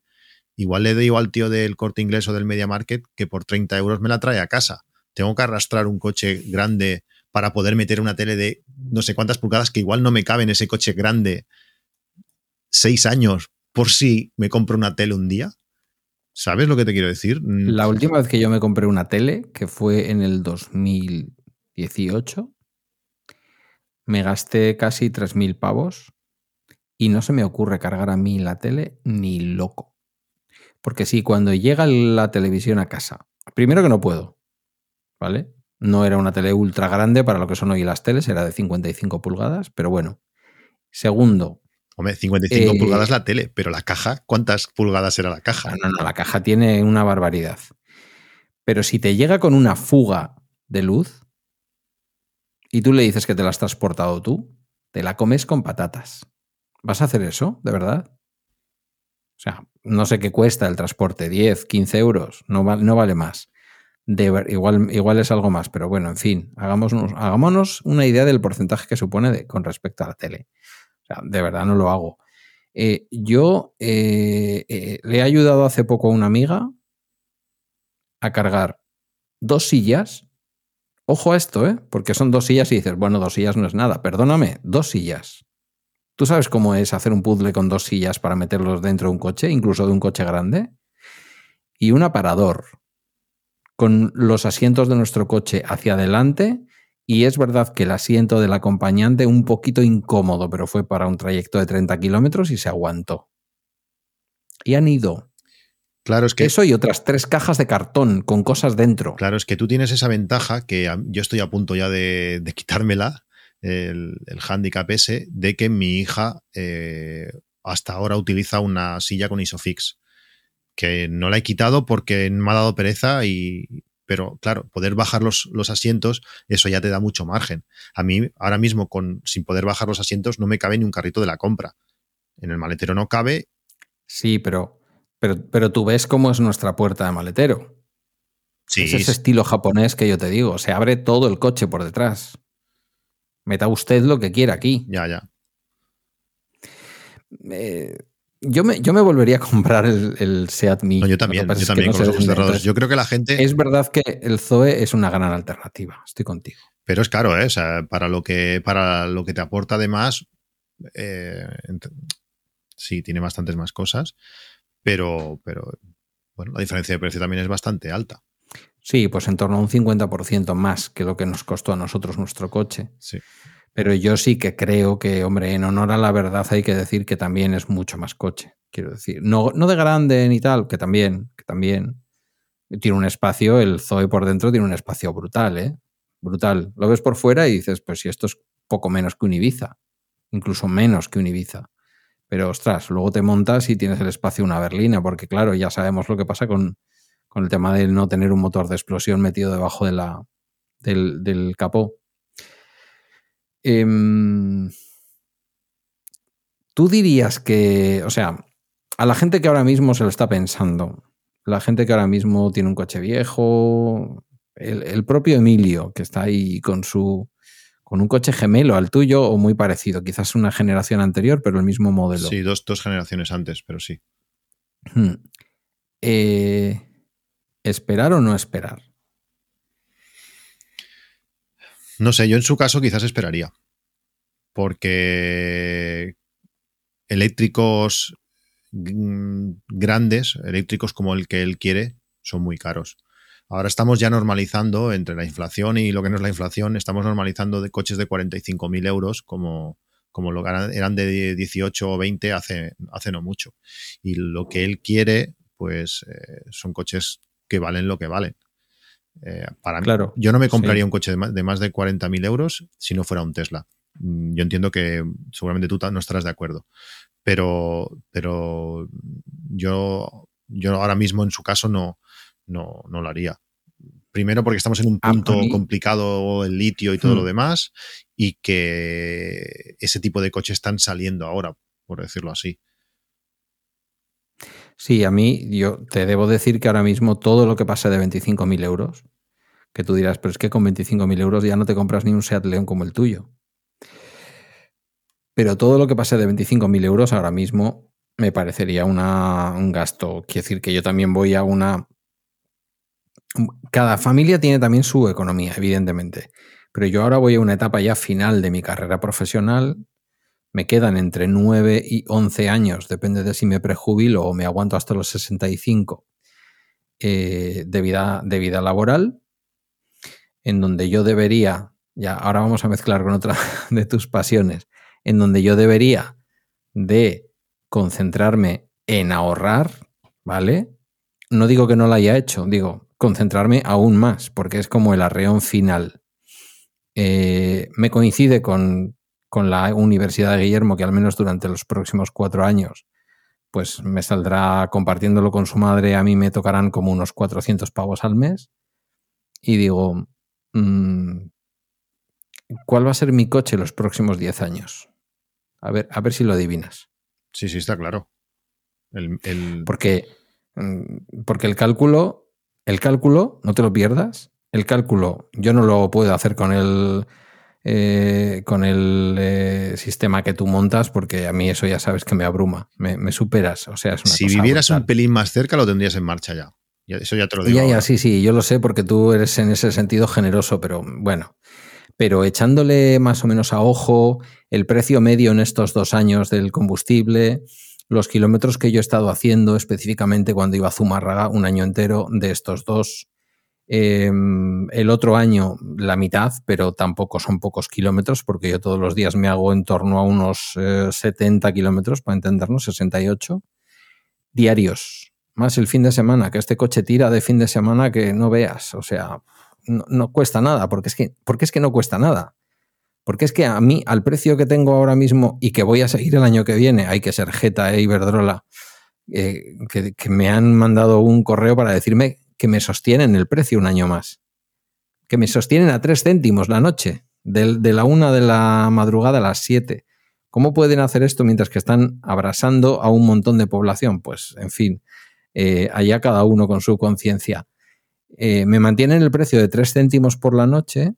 Igual le digo al tío del corte inglés o del Media Market que por 30 euros me la trae a casa. Tengo que arrastrar un coche grande para poder meter una tele de no sé cuántas pulgadas que igual no me cabe en ese coche grande seis años por si me compro una tele un día. ¿Sabes lo que te quiero decir? Mm. La última vez que yo me compré una tele, que fue en el 2018, me gasté casi 3.000 pavos y no se me ocurre cargar a mí la tele ni loco. Porque si cuando llega la televisión a casa, primero que no puedo, ¿vale? No era una tele ultra grande para lo que son hoy las teles, era de 55 pulgadas, pero bueno. Segundo, Hombre, 55 eh, pulgadas la tele, pero la caja, ¿cuántas pulgadas era la caja? No, no, la caja tiene una barbaridad. Pero si te llega con una fuga de luz y tú le dices que te la has transportado tú, te la comes con patatas. ¿Vas a hacer eso, de verdad? O sea, no sé qué cuesta el transporte, 10, 15 euros, no, no vale más. igual, igual es algo más, pero bueno, en fin, hagámonos, hagámonos una idea del porcentaje que supone con respecto a la tele de verdad no lo hago. Eh, yo eh, eh, le he ayudado hace poco a una amiga a cargar dos sillas. Ojo a esto, ¿eh? Porque son dos sillas y dices, bueno, dos sillas no es nada. Perdóname, dos sillas. ¿Tú sabes cómo es hacer un puzzle con dos sillas para meterlos dentro de un coche, incluso de un coche grande? Y un aparador con los asientos de nuestro coche hacia adelante y es verdad que el asiento del acompañante un poquito incómodo, pero fue para un trayecto de 30 kilómetros y se aguantó. Y han ido. Claro, es que. Eso y otras tres cajas de cartón con cosas dentro. Claro, es que tú tienes esa ventaja que yo estoy a punto ya de, quitármela, el, el, handicap ese, de que mi hija eh, hasta ahora utiliza una silla con Isofix. Que no la he quitado porque me ha dado pereza y, pero claro, poder bajar los, los, asientos, eso ya te da mucho margen. A mí, ahora mismo, con, sin poder bajar los asientos, no me cabe ni un carrito de la compra. En el maletero no cabe. Sí, pero, pero, pero tú ves cómo es nuestra puerta de maletero. Sí. Es ese estilo japonés que yo te digo. Se abre todo el coche por detrás. Meta usted lo que quiera aquí. Ya, ya. Eh, yo me, yo me volvería a comprar el, el Seat Mii. yo también, yo también con los ojos cerrados. Yo creo que la gente. Es verdad que el Zoe es una gran alternativa. Estoy contigo. Pero es caro, ¿eh? O sea, para lo que, para lo que te aporta además. Eh, sí, tiene bastantes más cosas. Pero, pero bueno, la diferencia de precio también es bastante alta. Sí, pues en torno a un 50% más que lo que nos costó a nosotros nuestro coche. Sí. Pero yo sí que creo que, hombre, en honor a la verdad hay que decir que también es mucho más coche. Quiero decir, no, no de grande ni tal, que también, que también tiene un espacio, el Zoe por dentro tiene un espacio brutal, ¿eh? Brutal. Lo ves por fuera y dices, pues si esto es poco menos que un Ibiza, incluso menos que un Ibiza. Pero ostras, luego te montas y tienes el espacio una berlina, porque claro, ya sabemos lo que pasa con, con el tema de no tener un motor de explosión metido debajo de la, del, del capó. Em, Tú dirías que, o sea, a la gente que ahora mismo se lo está pensando, la gente que ahora mismo tiene un coche viejo, el, propio Emilio, que está ahí con su con un coche gemelo al tuyo o muy parecido, quizás una generación anterior, pero el mismo modelo. Sí, dos, dos generaciones antes, pero sí. Hmm. Eh, ¿Esperar o no esperar? No sé, yo en su caso quizás esperaría. Porque eléctricos grandes, eléctricos como el que él quiere, son muy caros. Ahora estamos ya normalizando entre la inflación y lo que no es la inflación, estamos normalizando de coches de 45.000 euros como, como lo eran de 18 o 20 hace, hace no mucho. Y lo que él quiere, pues eh, son coches que valen lo que valen. Eh, para claro, yo no me compraría un coche de más de, más de 40.000 euros si no fuera un Tesla. Mm, yo entiendo que seguramente tú no estarás de acuerdo, pero, pero yo, yo ahora mismo en su caso no, no, no lo haría. Primero porque estamos en un punto complicado, el litio y todo lo hmm. demás, y que ese tipo de coches están saliendo ahora, por decirlo así. Sí, a mí yo te debo decir que ahora mismo todo lo que pase de 25.000 euros, que tú dirás, pero es que con 25.000 euros ya no te compras ni un Seat León como el tuyo. Pero todo lo que pase de 25.000 euros ahora mismo me parecería un gasto. Quiero decir que yo también voy a una... Cada familia tiene también su economía, evidentemente. Pero yo ahora voy a una etapa ya final de mi carrera profesional me quedan entre 9 y 11 años, depende de si me prejubilo o me aguanto hasta los 65 eh, de, vida, de vida laboral, en donde yo debería, ya ahora vamos a mezclar con otra de tus pasiones, en donde yo debería de concentrarme en ahorrar, ¿vale? No digo que no lo haya hecho, digo concentrarme aún más, porque es como el arreón final. Eh, me coincide con con la Universidad de Guillermo, que al menos durante los próximos cuatro años, pues me saldrá compartiéndolo con su madre, a mí me tocarán como unos 400 pavos al mes. Y digo, mm, ¿cuál va a ser mi coche los próximos 10 años? A ver, a ver si lo adivinas. Sí, sí, está claro. Porque, mm, porque el cálculo, el cálculo, no te lo pierdas, el cálculo yo no lo puedo hacer con el eh, con el eh, sistema que tú montas, porque a mí eso ya sabes que me abruma, me, superas. O sea, si vivieras un pelín más cerca, lo tendrías en marcha ya. Eso ya te lo digo. Ya, ya, sí, sí, yo lo sé porque tú eres en ese sentido generoso, pero bueno. Pero echándole más o menos a ojo el precio medio en estos dos años del combustible, los kilómetros que yo he estado haciendo específicamente cuando iba a Zumárraga un año entero de estos dos, Em, el otro año la mitad, pero tampoco son pocos kilómetros, porque yo todos los días me hago en torno a unos 70 eh, kilómetros, para entendernos, 68 diarios. Más el fin de semana, que este coche tira de fin de semana que no veas. O sea, no, cuesta nada, porque es, que, porque es que no cuesta nada. Porque es que a mí, al precio que tengo ahora mismo y que voy a seguir el año que viene, hay que ser Jeta e Iberdrola, eh, que me han mandado un correo para decirme que me sostienen el precio un año más. Que me sostienen a tres céntimos la noche, de, la una de la madrugada a las siete. ¿Cómo pueden hacer esto mientras que están abrasando a un montón de población? Pues, en fin, eh, allá cada uno con su conciencia. Eh, me mantienen el precio de tres céntimos por la noche.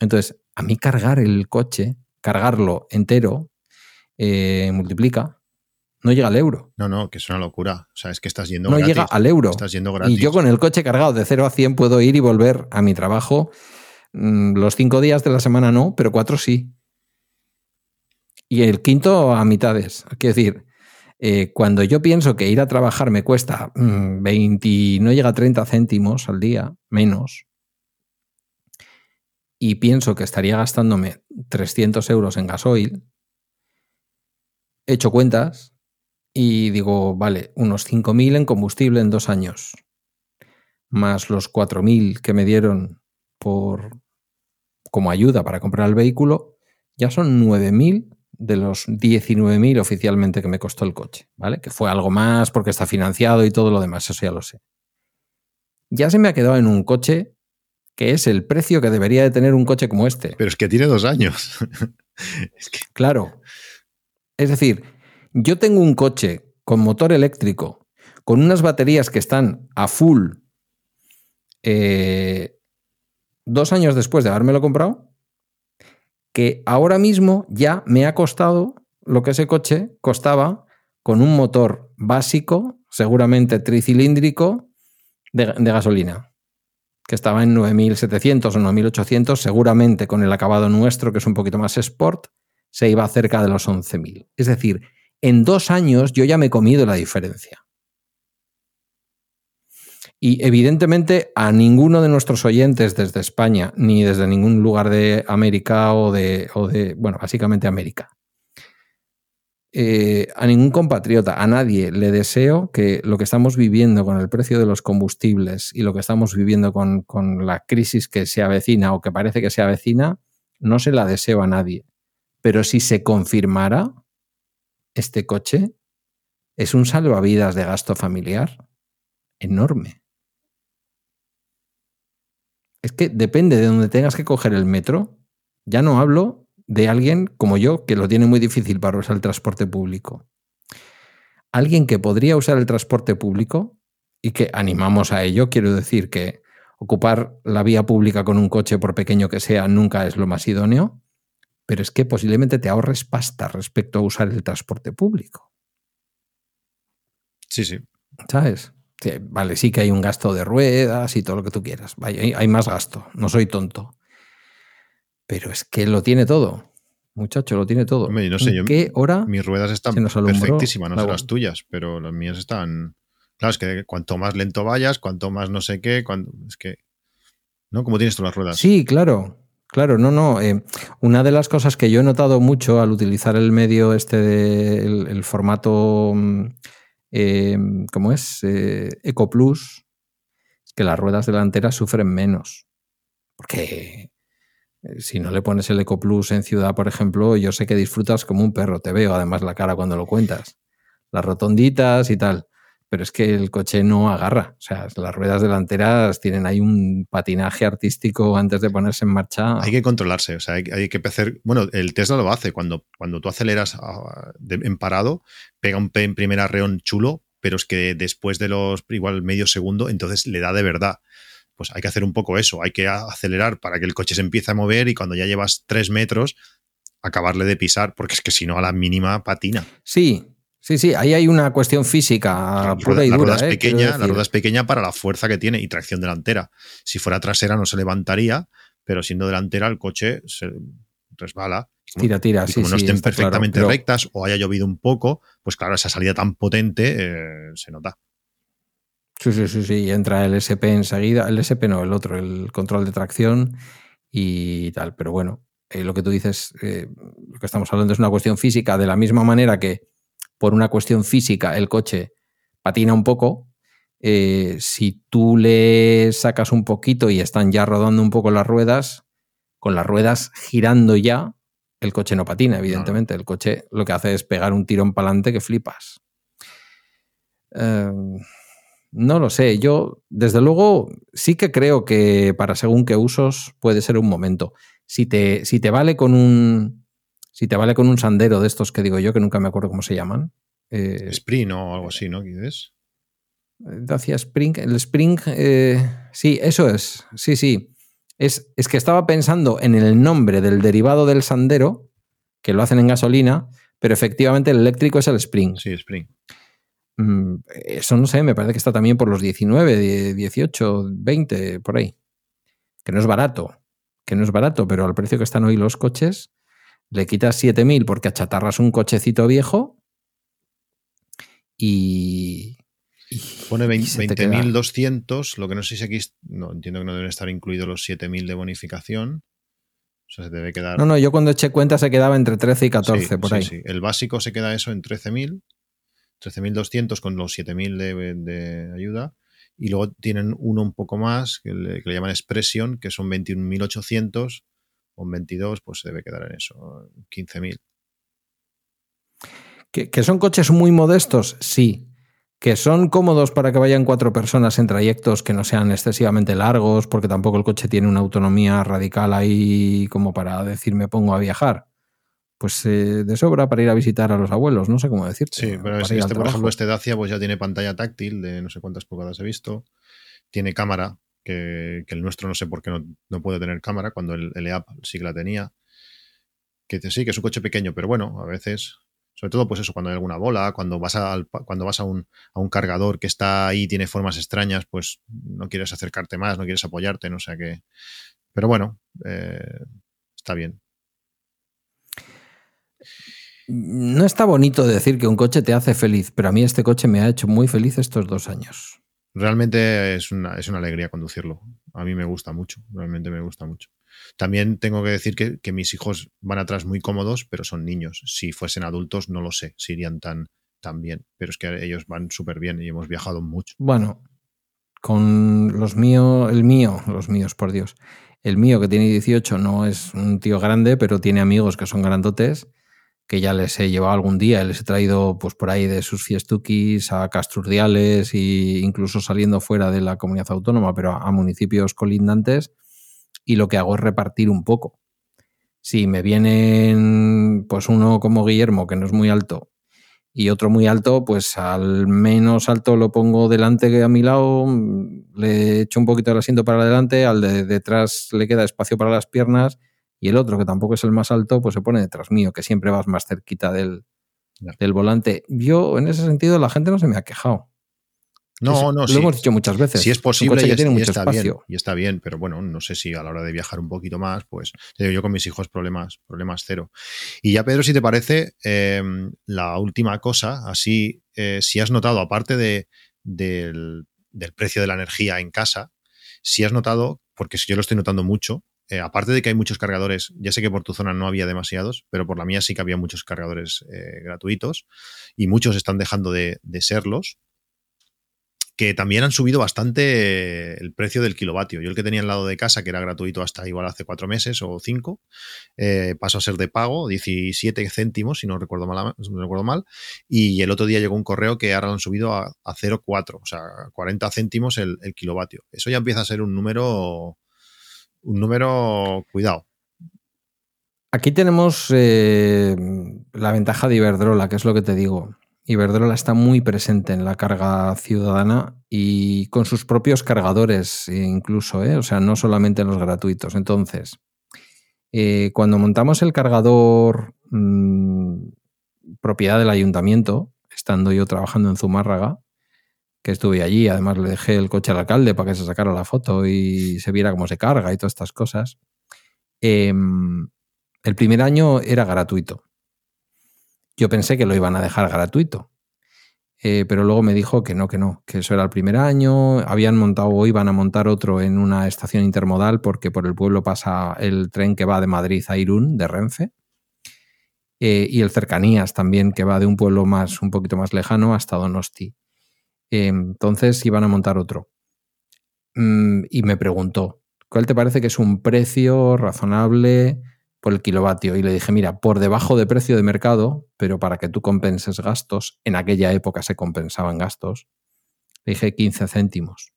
Entonces, a mí cargar el coche, cargarlo entero, eh, multiplica no llega al euro. No, no, que es una locura. O sea, es que estás yendo no llega al euro. Estás yendo gratis. Y yo con el coche cargado de 0 a 100 puedo ir y volver a mi trabajo. Mm, los cinco días de la semana no, pero cuatro sí. Y el quinto a mitades. Quiero decir, eh, cuando yo pienso que ir a trabajar me cuesta 20, mm, no llega a 30 céntimos al día, menos, y pienso que estaría gastándome 300 euros en gasoil, he hecho cuentas y digo, vale, unos 5.000 en combustible en dos años, más los 4.000 que me dieron por, como ayuda para comprar el vehículo, ya son 9.000 de los 19.000 oficialmente que me costó el coche, ¿vale? Que fue algo más porque está financiado y todo lo demás, eso ya lo sé. Ya se me ha quedado en un coche que es el precio que debería de tener un coche como este. Pero es que tiene dos años. Claro. Es decir, yo tengo un coche con motor eléctrico, con unas baterías que están a full eh, dos años después de habérmelo comprado, que ahora mismo ya me ha costado lo que ese coche costaba con un motor básico, seguramente tricilíndrico, de, gasolina, que estaba en 9.700 o 9.800, seguramente con el acabado nuestro, que es un poquito más sport, se iba cerca de los 11.000. Es decir, en dos años yo ya me he comido la diferencia. Y evidentemente a ninguno de nuestros oyentes desde España, ni desde ningún lugar de América o de, o de bueno, básicamente América, eh, a ningún compatriota, a nadie le deseo que lo que estamos viviendo con el precio de los combustibles y lo que estamos viviendo con, con la crisis que se avecina o que parece que se avecina, no se la deseo a nadie. Pero si se confirmara, este coche es un salvavidas de gasto familiar enorme. Es que depende de donde tengas que coger el metro. Ya no hablo de alguien como yo que lo tiene muy difícil para usar el transporte público. Alguien que podría usar el transporte público y que animamos a ello, quiero decir que ocupar la vía pública con un coche, por pequeño que sea, nunca es lo más idóneo, pero es que posiblemente te ahorres pasta respecto a usar el transporte público. Sí, sí. ¿Sabes? vale, sí que hay un gasto de ruedas y todo lo que tú quieras. Hay, hay más gasto, no soy tonto. Pero es que lo tiene todo. Muchacho, lo tiene todo. no sé, ¿En qué hora? Mis ruedas están perfectísimas, no sé las tuyas, pero las mías están. Claro, es que cuanto más lento vayas, cuanto más no sé qué, es que. ¿No? ¿Cómo tienes tú las ruedas? Sí, claro. Claro, no, no. Eh, una de las cosas que yo he notado mucho al utilizar el medio este de el, formato mm, eh, ¿cómo es? Eh, Eco Plus, es que las ruedas delanteras sufren menos. Porque eh, si no le pones el Eco Plus en ciudad, por ejemplo, yo sé que disfrutas como un perro, te veo además la cara cuando lo cuentas. Las rotonditas y tal pero es que el coche no agarra. O sea, las ruedas delanteras tienen ahí un patinaje artístico antes de ponerse en marcha. Hay que controlarse, o sea, hay, que hacer. Bueno, el Tesla lo hace. Cuando, cuando tú aceleras ah, en parado, pega un primer arreón chulo, pero es que después de los igual medio segundo, entonces le da de verdad. Pues hay que hacer un poco eso, hay que acelerar para que el coche se empiece a mover y cuando ya llevas tres metros, acabarle de pisar, porque es que si no, a la mínima patina. Sí, Sí, sí, ahí hay una cuestión física pura y la dura. Rueda es ¿eh? pequeña, la rueda es pequeña para la fuerza que tiene y tracción delantera. Si fuera trasera no se levantaría, pero siendo delantera el coche se resbala. tira, tira, y como no estén perfectamente rectas o haya llovido un poco, pues claro, esa salida tan potente eh, se nota. Sí, sí, sí, sí. Entra el SP enseguida. El SP no, el otro, el control de tracción y tal. Pero bueno, eh, lo que tú dices, lo que estamos hablando es una cuestión física, de la misma manera que por una cuestión física el coche patina un poco, eh, si tú le sacas un poquito y están ya rodando un poco las ruedas, con las ruedas girando ya, el coche no patina, evidentemente. El coche lo que hace es pegar un tirón para adelante que flipas. Em, no lo sé, yo desde luego sí que creo que para según qué usos puede ser un momento. Si te, si te vale con un, si te vale con un sandero de estos que digo yo, que nunca me acuerdo cómo se llaman. Eh, Spring o algo así, ¿no? ¿Quieres? Hacia Spring. El Spring, eh, sí, eso es. Sí, sí. Es, es que estaba pensando en el nombre del derivado del sandero, que lo hacen en gasolina, pero efectivamente el eléctrico es el Spring. Sí, Spring. Mm, eso no sé, me parece que está también por los 19, 18, 20, por ahí. Que no es barato, que no es barato, pero al precio que están hoy los coches, le quitas 7.000 porque achatarras un cochecito viejo y... Pone 20.200, lo que no sé si aquí, no, entiendo que no deben estar incluidos los 7.000 de bonificación. O sea, se debe quedar... No, no, yo cuando eché cuenta se quedaba entre 13 y 14 por ahí. Sí, el básico se queda eso en 13.000, 13.200 con los 7.000 de, de ayuda. Y luego tienen uno un poco más, que le, que le llaman Expression, que son 21.800 un 22, pues se debe quedar en eso, 15.000. ¿Que, ¿Que son coches muy modestos? Sí. ¿Que son cómodos para que vayan cuatro personas en trayectos que no sean excesivamente largos, porque tampoco el coche tiene una autonomía radical ahí como para decir me pongo a viajar? Pues eh, de sobra para ir a visitar a los abuelos, no sé cómo decirte. Sí, pero este, por ejemplo, este Dacia pues ya tiene pantalla táctil de no sé cuántas pulgadas he visto, tiene cámara, que, el nuestro no sé por qué no, puede tener cámara, cuando el, el EAP sí que la tenía. Que sí, que es un coche pequeño, pero bueno, a veces, sobre todo pues eso, cuando hay alguna bola, cuando vas, a, cuando vas a, un, a un cargador que está ahí, tiene formas extrañas, pues no quieres acercarte más, no quieres apoyarte, no sé qué. Pero bueno, eh, está bien. No está bonito decir que un coche te hace feliz, pero a mí este coche me ha hecho muy feliz estos dos años. Realmente es una, es una alegría conducirlo. A mí me gusta mucho, realmente me gusta mucho. También tengo que decir que, mis hijos van atrás muy cómodos, pero son niños. Si fuesen adultos, no lo sé, si irían tan, tan bien. Pero es que ellos van súper bien y hemos viajado mucho. Bueno, con los míos, el mío, los míos, por Dios. El mío, que tiene 18, no es un tío grande, pero tiene amigos que son grandotes, que ya les he llevado algún día, les he traído pues por ahí de sus fiestuquis a Casturdiales e incluso saliendo fuera de la comunidad autónoma, pero a municipios colindantes y lo que hago es repartir un poco. Si me vienen, pues uno como Guillermo, que no es muy alto, y otro muy alto, pues al menos alto lo pongo delante a mi lado, le echo un poquito el asiento para adelante, al de detrás le queda espacio para las piernas, y el otro, que tampoco es el más alto, pues se pone detrás mío, que siempre vas más cerquita del, del volante. Yo, en ese sentido, la gente no se me ha quejado. No, no, Lo hemos dicho muchas veces. Si es posible, y, tiene mucho está espacio. Bien, y está bien, pero bueno, no sé si a la hora de viajar un poquito más, pues yo con mis hijos problemas, problemas cero. Y ya, Pedro, si te parece, em, la última cosa, así, eh, si has notado, aparte de, del, precio de la energía en casa, si has notado, porque yo lo estoy notando mucho, eh, aparte de que hay muchos cargadores, ya sé que por tu zona no había demasiados, pero por la mía sí que había muchos cargadores eh, gratuitos y muchos están dejando de, serlos que también han subido bastante el precio del kilovatio. Yo el que tenía al lado de casa, que era gratuito hasta igual hace cuatro meses o cinco, eh, pasó a ser de pago, 17 céntimos, si no recuerdo mal, recuerdo mal, y el otro día llegó un correo que ahora lo han subido a, 0,4, o sea, 40 céntimos el, kilovatio. Eso ya empieza a ser un número, un número, cuidado. Aquí tenemos eh, la ventaja de Iberdrola, que es lo que te digo. Iberdrola está muy presente en la carga ciudadana y con sus propios cargadores incluso, ¿eh? o sea, no solamente en los gratuitos. Entonces, eh, cuando montamos el cargador mm, propiedad del ayuntamiento, estando yo trabajando en Zumárraga, que estuve allí, además le dejé el coche al alcalde para que se sacara la foto y se viera cómo se carga y todas estas cosas, em, el primer año era gratuito. Yo pensé que lo iban a dejar gratuito, eh, pero luego me dijo que no, que no, que eso era el primer año. Habían montado o iban a montar otro en una estación intermodal porque por el pueblo pasa el tren que va de Madrid a Irún, de Renfe. Eh, y el Cercanías también, que va de un pueblo más, un poquito más lejano hasta Donosti. Entonces iban a montar otro. Mm, y me preguntó, ¿cuál te parece que es un precio razonable por el kilovatio y le dije, mira, por debajo de precio de mercado, pero para que tú compenses gastos, en aquella época se compensaban gastos, le dije 15 céntimos.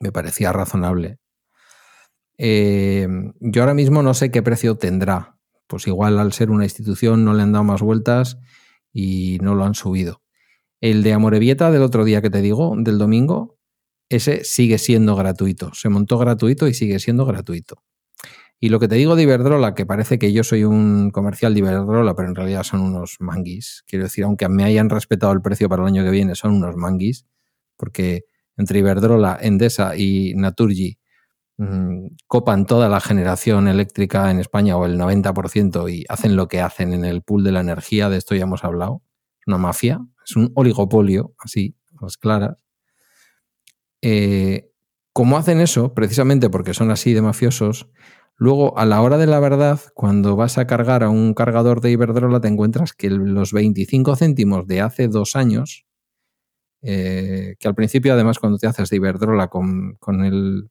Me parecía razonable. Eh, yo ahora mismo no sé qué precio tendrá. Pues igual al ser una institución no le han dado más vueltas y no lo han subido. El de Amorebieta del otro día que te digo, del domingo, ese sigue siendo gratuito. Se montó gratuito y sigue siendo gratuito. Y lo que te digo de Iberdrola, que parece que yo soy un comercial de Iberdrola, pero en realidad son unos manguis. Quiero decir, aunque me hayan respetado el precio para el año que viene, son unos manguis, porque entre Iberdrola, Endesa y Naturgy mm, copan toda la generación eléctrica en España o el 90% y hacen lo que hacen en el pool de la energía, de esto ya hemos hablado. Una mafia, es un oligopolio, así, las claras. Eh, como hacen eso, precisamente porque son así de mafiosos, Luego, a la hora de la verdad, cuando vas a cargar a un cargador de Iberdrola, te encuentras que los 25 céntimos de hace dos años, eh, que al principio, además, cuando te haces de Iberdrola con, el,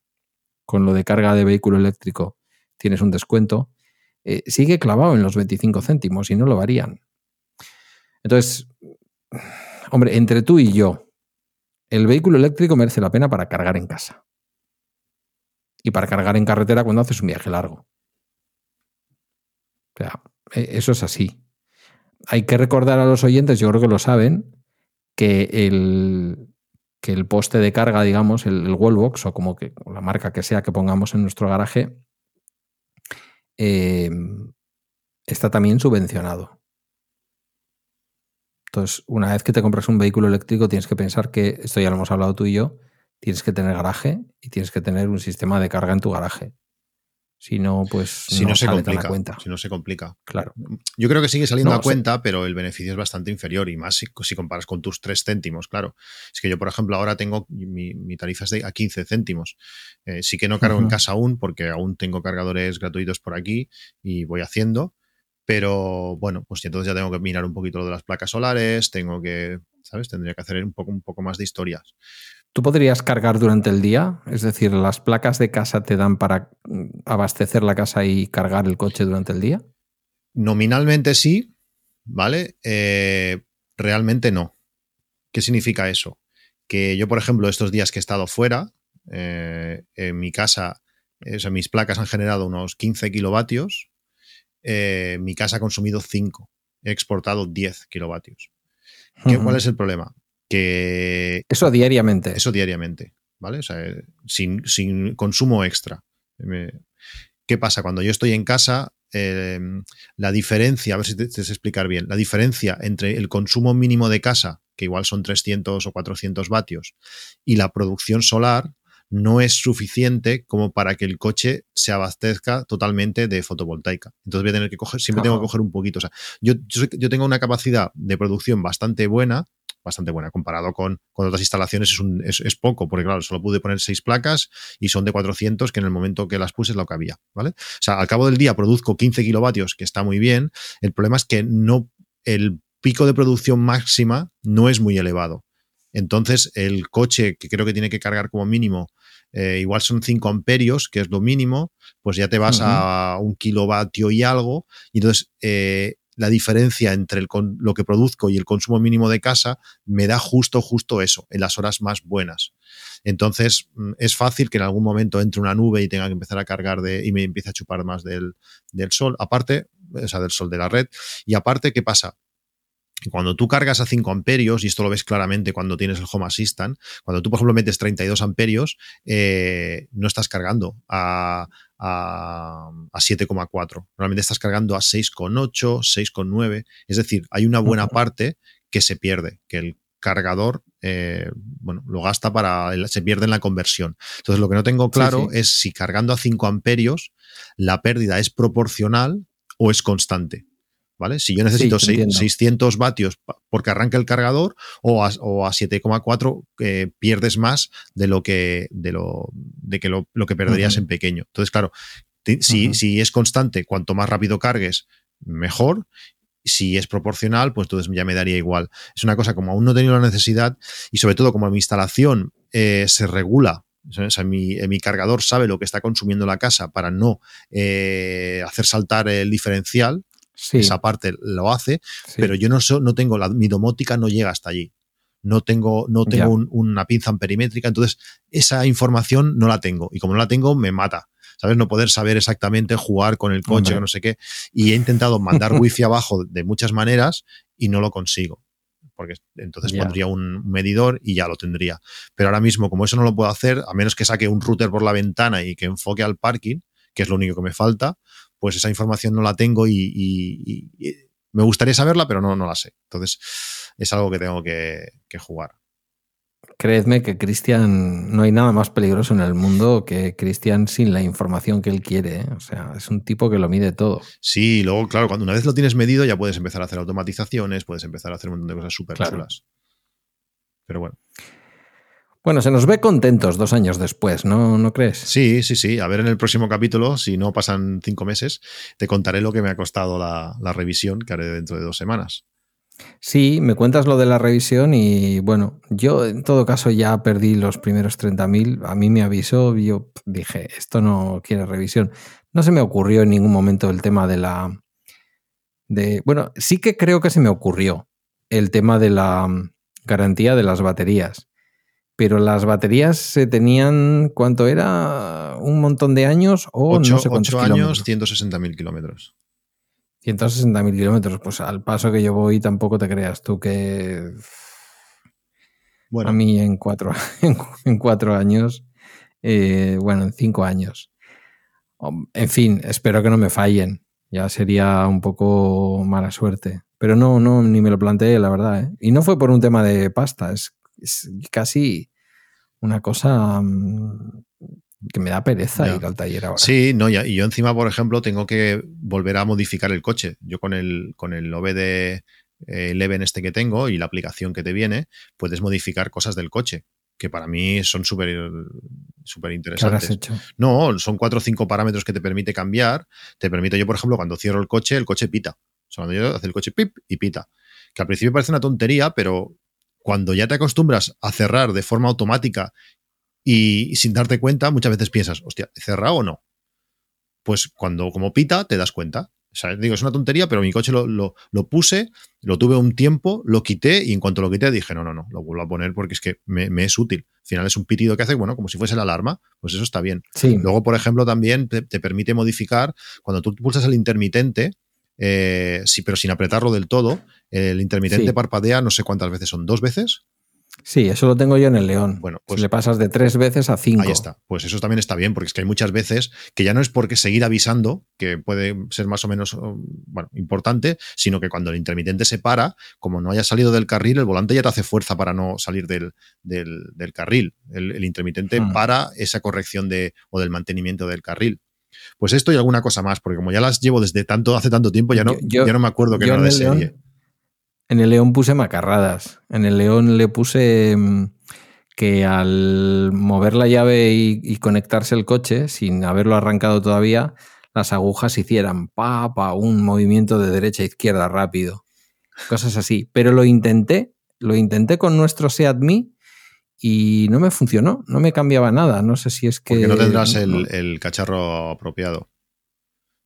con lo de carga de vehículo eléctrico, tienes un descuento, eh, sigue clavado en los 25 céntimos y no lo varían. Entonces, hombre, entre tú y yo, el vehículo eléctrico merece la pena para cargar en casa y para cargar en carretera cuando haces un viaje largo. O sea, e, eso es así. Hay que recordar a los oyentes, yo creo que lo saben, que el, que el poste de carga, digamos, el, wallbox o como que la marca que sea que pongamos en nuestro garaje, em, está también subvencionado. Entonces, una vez que te compras un vehículo eléctrico, tienes que pensar que, esto ya lo hemos hablado tú y yo, tienes que tener garaje y tienes que tener un sistema de carga en tu garaje. Si no, pues si no, se complica. cuenta. Si no se complica. Claro. Yo creo que sigue saliendo a cuenta, pero el beneficio es bastante inferior y más si, comparas con tus 3 céntimos, claro. Es que yo, por ejemplo, ahora tengo mi, tarifa es de a 15 céntimos. Eh, sí que no cargo en casa aún porque aún tengo cargadores gratuitos por aquí y voy haciendo. Pero bueno, pues entonces ya tengo que mirar un poquito lo de las placas solares, tengo que, ¿sabes? Tendría que hacer un poco, un poco más de historias. ¿Tú podrías cargar durante el día? Es decir, ¿las placas de casa te dan para mm, abastecer la casa y cargar el coche durante el día? Nominalmente sí, ¿vale? Eh, realmente no. ¿Qué significa eso? Que yo, por ejemplo, estos días que he estado fuera, eh, en mi casa, o mis placas han generado unos 15 kilovatios, eh, mi casa ha consumido 5, he exportado 10 kilovatios. ¿Cuál es el problema? que... Eso diariamente. Eso diariamente, ¿vale? O sea, sin, consumo extra. ¿Qué pasa? Cuando yo estoy en casa, em, la diferencia, a ver si te, te sé explicar bien, la diferencia entre el consumo mínimo de casa, que igual son 300 o 400 vatios, y la producción solar, no es suficiente como para que el coche se abastezca totalmente de fotovoltaica. Entonces voy a tener que coger, siempre tengo que coger un poquito. O sea, yo, yo, tengo una capacidad de producción bastante buena, bastante buena. Comparado con, otras instalaciones es, es, poco, porque claro, solo pude poner seis placas y son de 400, que en el momento que las puse es lo que había, ¿vale? O sea, al cabo del día produzco 15 kilovatios, que está muy bien. El problema es que no, el pico de producción máxima no es muy elevado. Entonces, el coche, que creo que tiene que cargar como mínimo, eh, igual son 5 amperios, que es lo mínimo, pues ya te vas a un kilovatio y algo. Y entonces, eh, la diferencia entre lo que produzco y el consumo mínimo de casa me da justo, justo eso, en las horas más buenas. Entonces, mm, es fácil que en algún momento entre una nube y tenga que empezar a cargar de, y me empiece a chupar más del, del sol. Aparte, o sea, del sol de la red. Y aparte, ¿qué pasa? Cuando tú cargas a 5 amperios, y esto lo ves claramente cuando tienes el Home Assistant, cuando tú, por ejemplo, metes 32 amperios, eh, no estás cargando a, a, 7,4. Normalmente estás cargando a 6,8, 6,9. Es decir, hay una buena parte que se pierde, que el cargador eh, bueno, lo gasta para, se pierde en la conversión. Entonces, lo que no tengo claro es si cargando a 5 amperios la pérdida es proporcional o es constante. ¿Vale? Si yo necesito 600 vatios porque arranca el cargador o a, a 7,4 eh, pierdes más de lo que, de lo, de que, lo, que perderías en pequeño. Entonces, claro, si, si, es constante, cuanto más rápido cargues, mejor. Si es proporcional, pues entonces ya me daría igual. Es una cosa como aún no he tenido la necesidad y sobre todo como mi instalación eh, se regula o sea, mi, mi, cargador sabe lo que está consumiendo la casa para no eh, hacer saltar el diferencial, esa parte lo hace, pero yo no, no tengo, la, mi domótica no llega hasta allí. No tengo, no tengo una pinza perimétrica, entonces esa información no la tengo. Y como no la tengo, me mata. ¿Sabes? No poder saber exactamente jugar con el coche, o no sé qué. Y he intentado mandar wifi abajo de muchas maneras y no lo consigo porque entonces pondría un medidor y ya lo tendría. Pero ahora mismo, como eso no lo puedo hacer, a menos que saque un router por la ventana y que enfoque al parking, que es lo único que me falta, pues esa información no la tengo y, me gustaría saberla, pero no, no la sé. Entonces es algo que tengo que, jugar. Creedme que Cristian, no hay nada más peligroso en el mundo que Cristian sin la información que él quiere. ¿eh? O sea, es un tipo que lo mide todo. Sí, luego, claro, cuando una vez lo tienes medido ya puedes empezar a hacer automatizaciones, puedes empezar a hacer un montón de cosas súper chulas. Pero bueno. Bueno, se nos ve contentos dos años después, ¿no? ¿no crees? Sí, sí, sí. A ver en el próximo capítulo, si no pasan cinco meses, te contaré lo que me ha costado la, revisión que haré dentro de dos semanas. Sí, me cuentas lo de la revisión y bueno, yo en todo caso ya perdí los primeros 30.000. A mí me avisó, yo dije, esto no quiere revisión. No se me ocurrió en ningún momento el tema de la... De, bueno, sí que creo que se me ocurrió el tema de la garantía de las baterías pero las baterías se tenían, ¿cuánto era? ¿Un montón de años o no sé cuántos 8 años, 160.000 kilómetros. 160.000 kilómetros, pues al paso que yo voy tampoco te creas tú que... Bueno. A mí en cuatro, en cuatro años, eh, bueno, en cinco años. En fin, espero que no me fallen. Ya sería un poco mala suerte. Pero no, no, ni me lo planteé, la verdad. ¿eh? Y no fue por un tema de pasta, es es casi una cosa mm, que me da pereza ir al taller ahora. Sí, no, y yo encima, por ejemplo, tengo que volver a modificar el coche. Yo con el, con el OBD Eleven este que tengo y la aplicación que te viene, puedes modificar cosas del coche que para mí son súper súper interesantes. ¿Qué hecho? No, son cuatro o cinco parámetros que te permite cambiar. Te permite, yo, por ejemplo, cuando cierro el coche, el coche pita. O sea, cuando yo hace el coche pip y pita. Que al principio parece una tontería, pero cuando ya te acostumbras a cerrar de forma automática y sin darte cuenta, muchas veces piensas, hostia, ¿he cerrado o no? Pues cuando como pita, te das cuenta. O sea, digo, es una tontería, pero mi coche lo, lo, puse, lo tuve un tiempo, lo quité y en cuanto lo quité dije, no, no, no, lo vuelvo a poner porque es que me, es útil. Al final es un pitido que hace, bueno, como si fuese la alarma, pues eso está bien. Luego, por ejemplo, también te, permite modificar, cuando tú pulsas el intermitente, eh, sí, pero sin apretarlo del todo, el intermitente parpadea no sé cuántas veces son, dos veces. Sí, eso lo tengo yo en el León. Bueno, pues le pasas de tres veces a cinco. Ahí está. Pues eso también está bien, porque es que hay muchas veces que ya no es porque seguir avisando, que puede ser más o menos um, bueno, importante, sino que cuando el intermitente se para, como no haya salido del carril, el volante ya te hace fuerza para no salir del, del, carril. El, intermitente hmm. para esa corrección de, o del mantenimiento del carril. Pues esto y alguna cosa más, porque como ya las llevo desde tanto, hace tanto tiempo, ya no, ya no me acuerdo que era de serie. En el León puse macarradas. En el León le puse mm, que al mover la llave y, conectarse el coche, sin haberlo arrancado todavía, las agujas hicieran pa, pa, un movimiento de derecha a izquierda rápido. Cosas así. Pero lo intenté, lo intenté con nuestro Seat y no me funcionó, no me cambiaba nada. No sé si es que. Porque no tendrás el cacharro apropiado.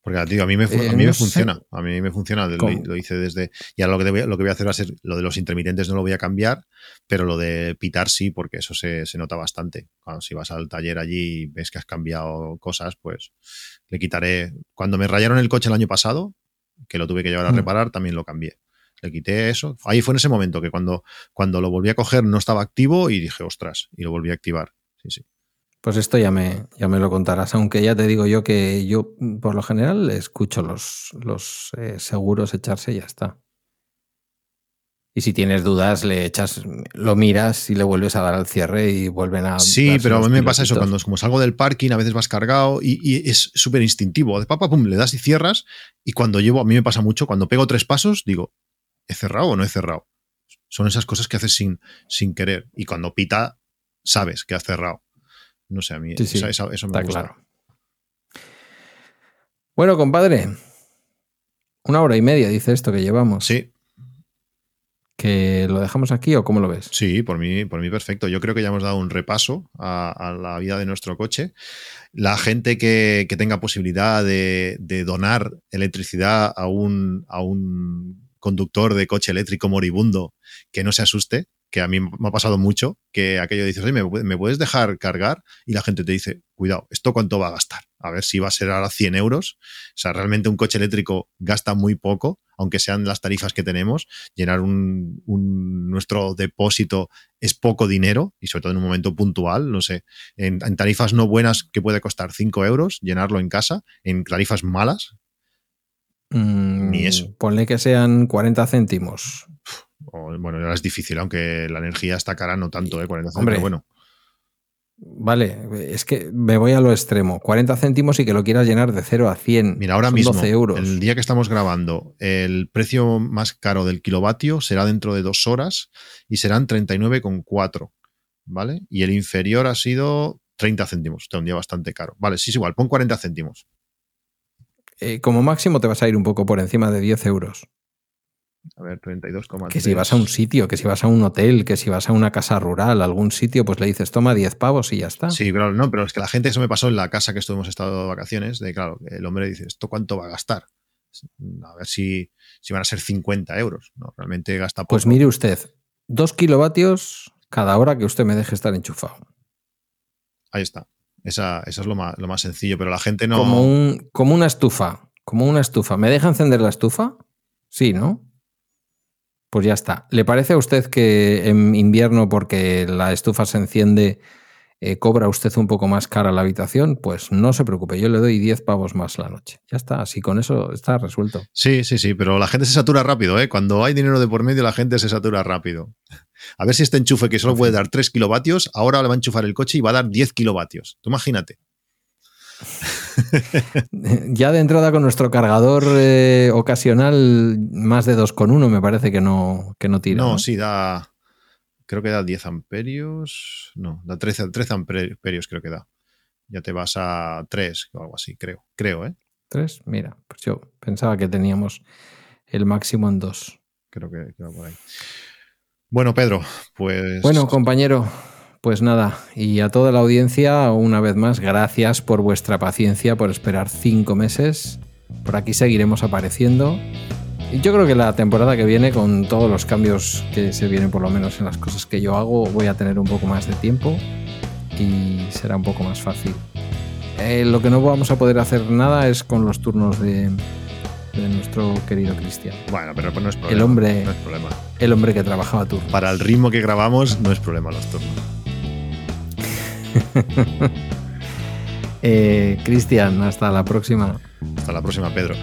Porque a mí me, a mí me eh, funciona. A mí me funciona. Lo, hice desde. Y ahora lo que, voy, lo que voy a hacer va a ser lo de los intermitentes no lo voy a cambiar, pero lo de pitar sí, porque eso se, nota bastante. Cuando si vas al taller allí y ves que has cambiado cosas, pues le quitaré. Cuando me rayaron el coche el año pasado, que lo tuve que llevar a mm. reparar, también lo cambié. Le quité eso. Ahí fue en ese momento que cuando, cuando lo volví a coger no estaba activo y dije, ostras, y lo volví a activar. Sí, sí. Pues esto ya me, ya me lo contarás, aunque ya te digo yo que yo por lo general escucho los, los eh, seguros echarse y ya está. Y si tienes dudas, le echas, lo miras y le vuelves a dar al cierre y vuelven a. Sí, pero a mí me pasa eso, cuando como salgo del parking, a veces vas cargado y, es súper instintivo. De papá, pum, le das y cierras. Y cuando llevo, a mí me pasa mucho, cuando pego tres pasos, digo, ¿he cerrado o no he cerrado? Son esas cosas que haces sin, sin querer. Y cuando pita, sabes que has cerrado. No sé, a mí eso, me está gusta. claro. Bueno, compadre, una hora y media dice esto que llevamos. Sí. ¿Que lo dejamos aquí o cómo lo ves? Sí, por mí, por mí perfecto. Yo creo que ya hemos dado un repaso a, la vida de nuestro coche. La gente que, tenga posibilidad de, donar electricidad a un, a un conductor de coche eléctrico moribundo, que no se asuste, que a mí me ha pasado mucho, que aquello dices, oye, ¿me, puedes dejar cargar? Y la gente te dice, cuidado, ¿esto cuánto va a gastar? A ver si va a ser ahora 100 euros. O sea, realmente un coche eléctrico gasta muy poco, aunque sean las tarifas que tenemos. Llenar un, nuestro depósito es poco dinero, y sobre todo en un momento puntual, no sé, en, tarifas no buenas que puede costar 5 euros, llenarlo en casa, en tarifas malas, mm, ni eso. Ponle que sean 40 céntimos bueno, ahora es difícil, aunque la energía está cara, no tanto, ¿eh? 40 céntimos, bueno. Vale, es que me voy a lo extremo. 40 céntimos y que lo quieras llenar de 0 a 100. Mira, ahora mismo, euros. el día que estamos grabando, el precio más caro del kilovatio será dentro de dos horas y serán 39,4. ¿Vale? Y el inferior ha sido 30 céntimos. Está un día bastante caro. Vale, sí es igual, pon 40 céntimos. Eh, como máximo te vas a ir un poco por encima de 10 euros. A ver, 32,3. Que si vas a un sitio, que si vas a un hotel, que si vas a una casa rural, algún sitio, pues le dices, toma 10 pavos y ya está. Sí, claro, no, pero es que la gente, eso me pasó en la casa que estuvimos estado de vacaciones, de claro, el hombre dice, ¿esto cuánto va a gastar? A ver si, si van a ser 50 euros. No, realmente gasta pues poco. Pues mire usted, 2 kilovatios cada hora que usted me deje estar enchufado. Ahí está. Esa, eso es lo más, lo más sencillo, pero la gente no. Como, un, como una estufa. Como una estufa. ¿Me deja encender la estufa? Sí, ¿no? Pues ya está. ¿Le parece a usted que en invierno, porque la estufa se enciende, eh, cobra usted un poco más cara la habitación? Pues no se preocupe, yo le doy 10 pavos más la noche. Ya está, así con eso está resuelto. Sí, sí, sí, pero la gente se satura rápido, ¿eh? Cuando hay dinero de por medio, la gente se satura rápido. A ver si este enchufe que solo puede dar 3 kilovatios, ahora le va a enchufar el coche y va a dar 10 kilovatios. Tú imagínate. ya de entrada con nuestro cargador eh, ocasional, más de 2,1 me parece que no, que no tira. No, sí, da. Creo que da 10 amperios. No, da 13, 13 amperios, creo que da. Ya te vas a 3 o algo así, creo. Creo, ¿eh? 3, mira, pues yo pensaba que teníamos el máximo en 2. Creo que, que va por ahí. Bueno, Pedro, pues. Bueno, compañero, pues nada, y a toda la audiencia, una vez más, gracias por vuestra paciencia, por esperar cinco meses. Por aquí seguiremos apareciendo. Y yo creo que la temporada que viene, con todos los cambios que se vienen, por lo menos en las cosas que yo hago, voy a tener un poco más de tiempo y será un poco más fácil. Eh, lo que no vamos a poder hacer nada es con los turnos de, nuestro querido Cristian. Bueno, pero no es problema. El hombre, no es problema. El hombre que trabajaba turnos. Para el ritmo que grabamos, no es problema los turnos. Eh, Cristian, hasta la próxima. Hasta la próxima, Pedro.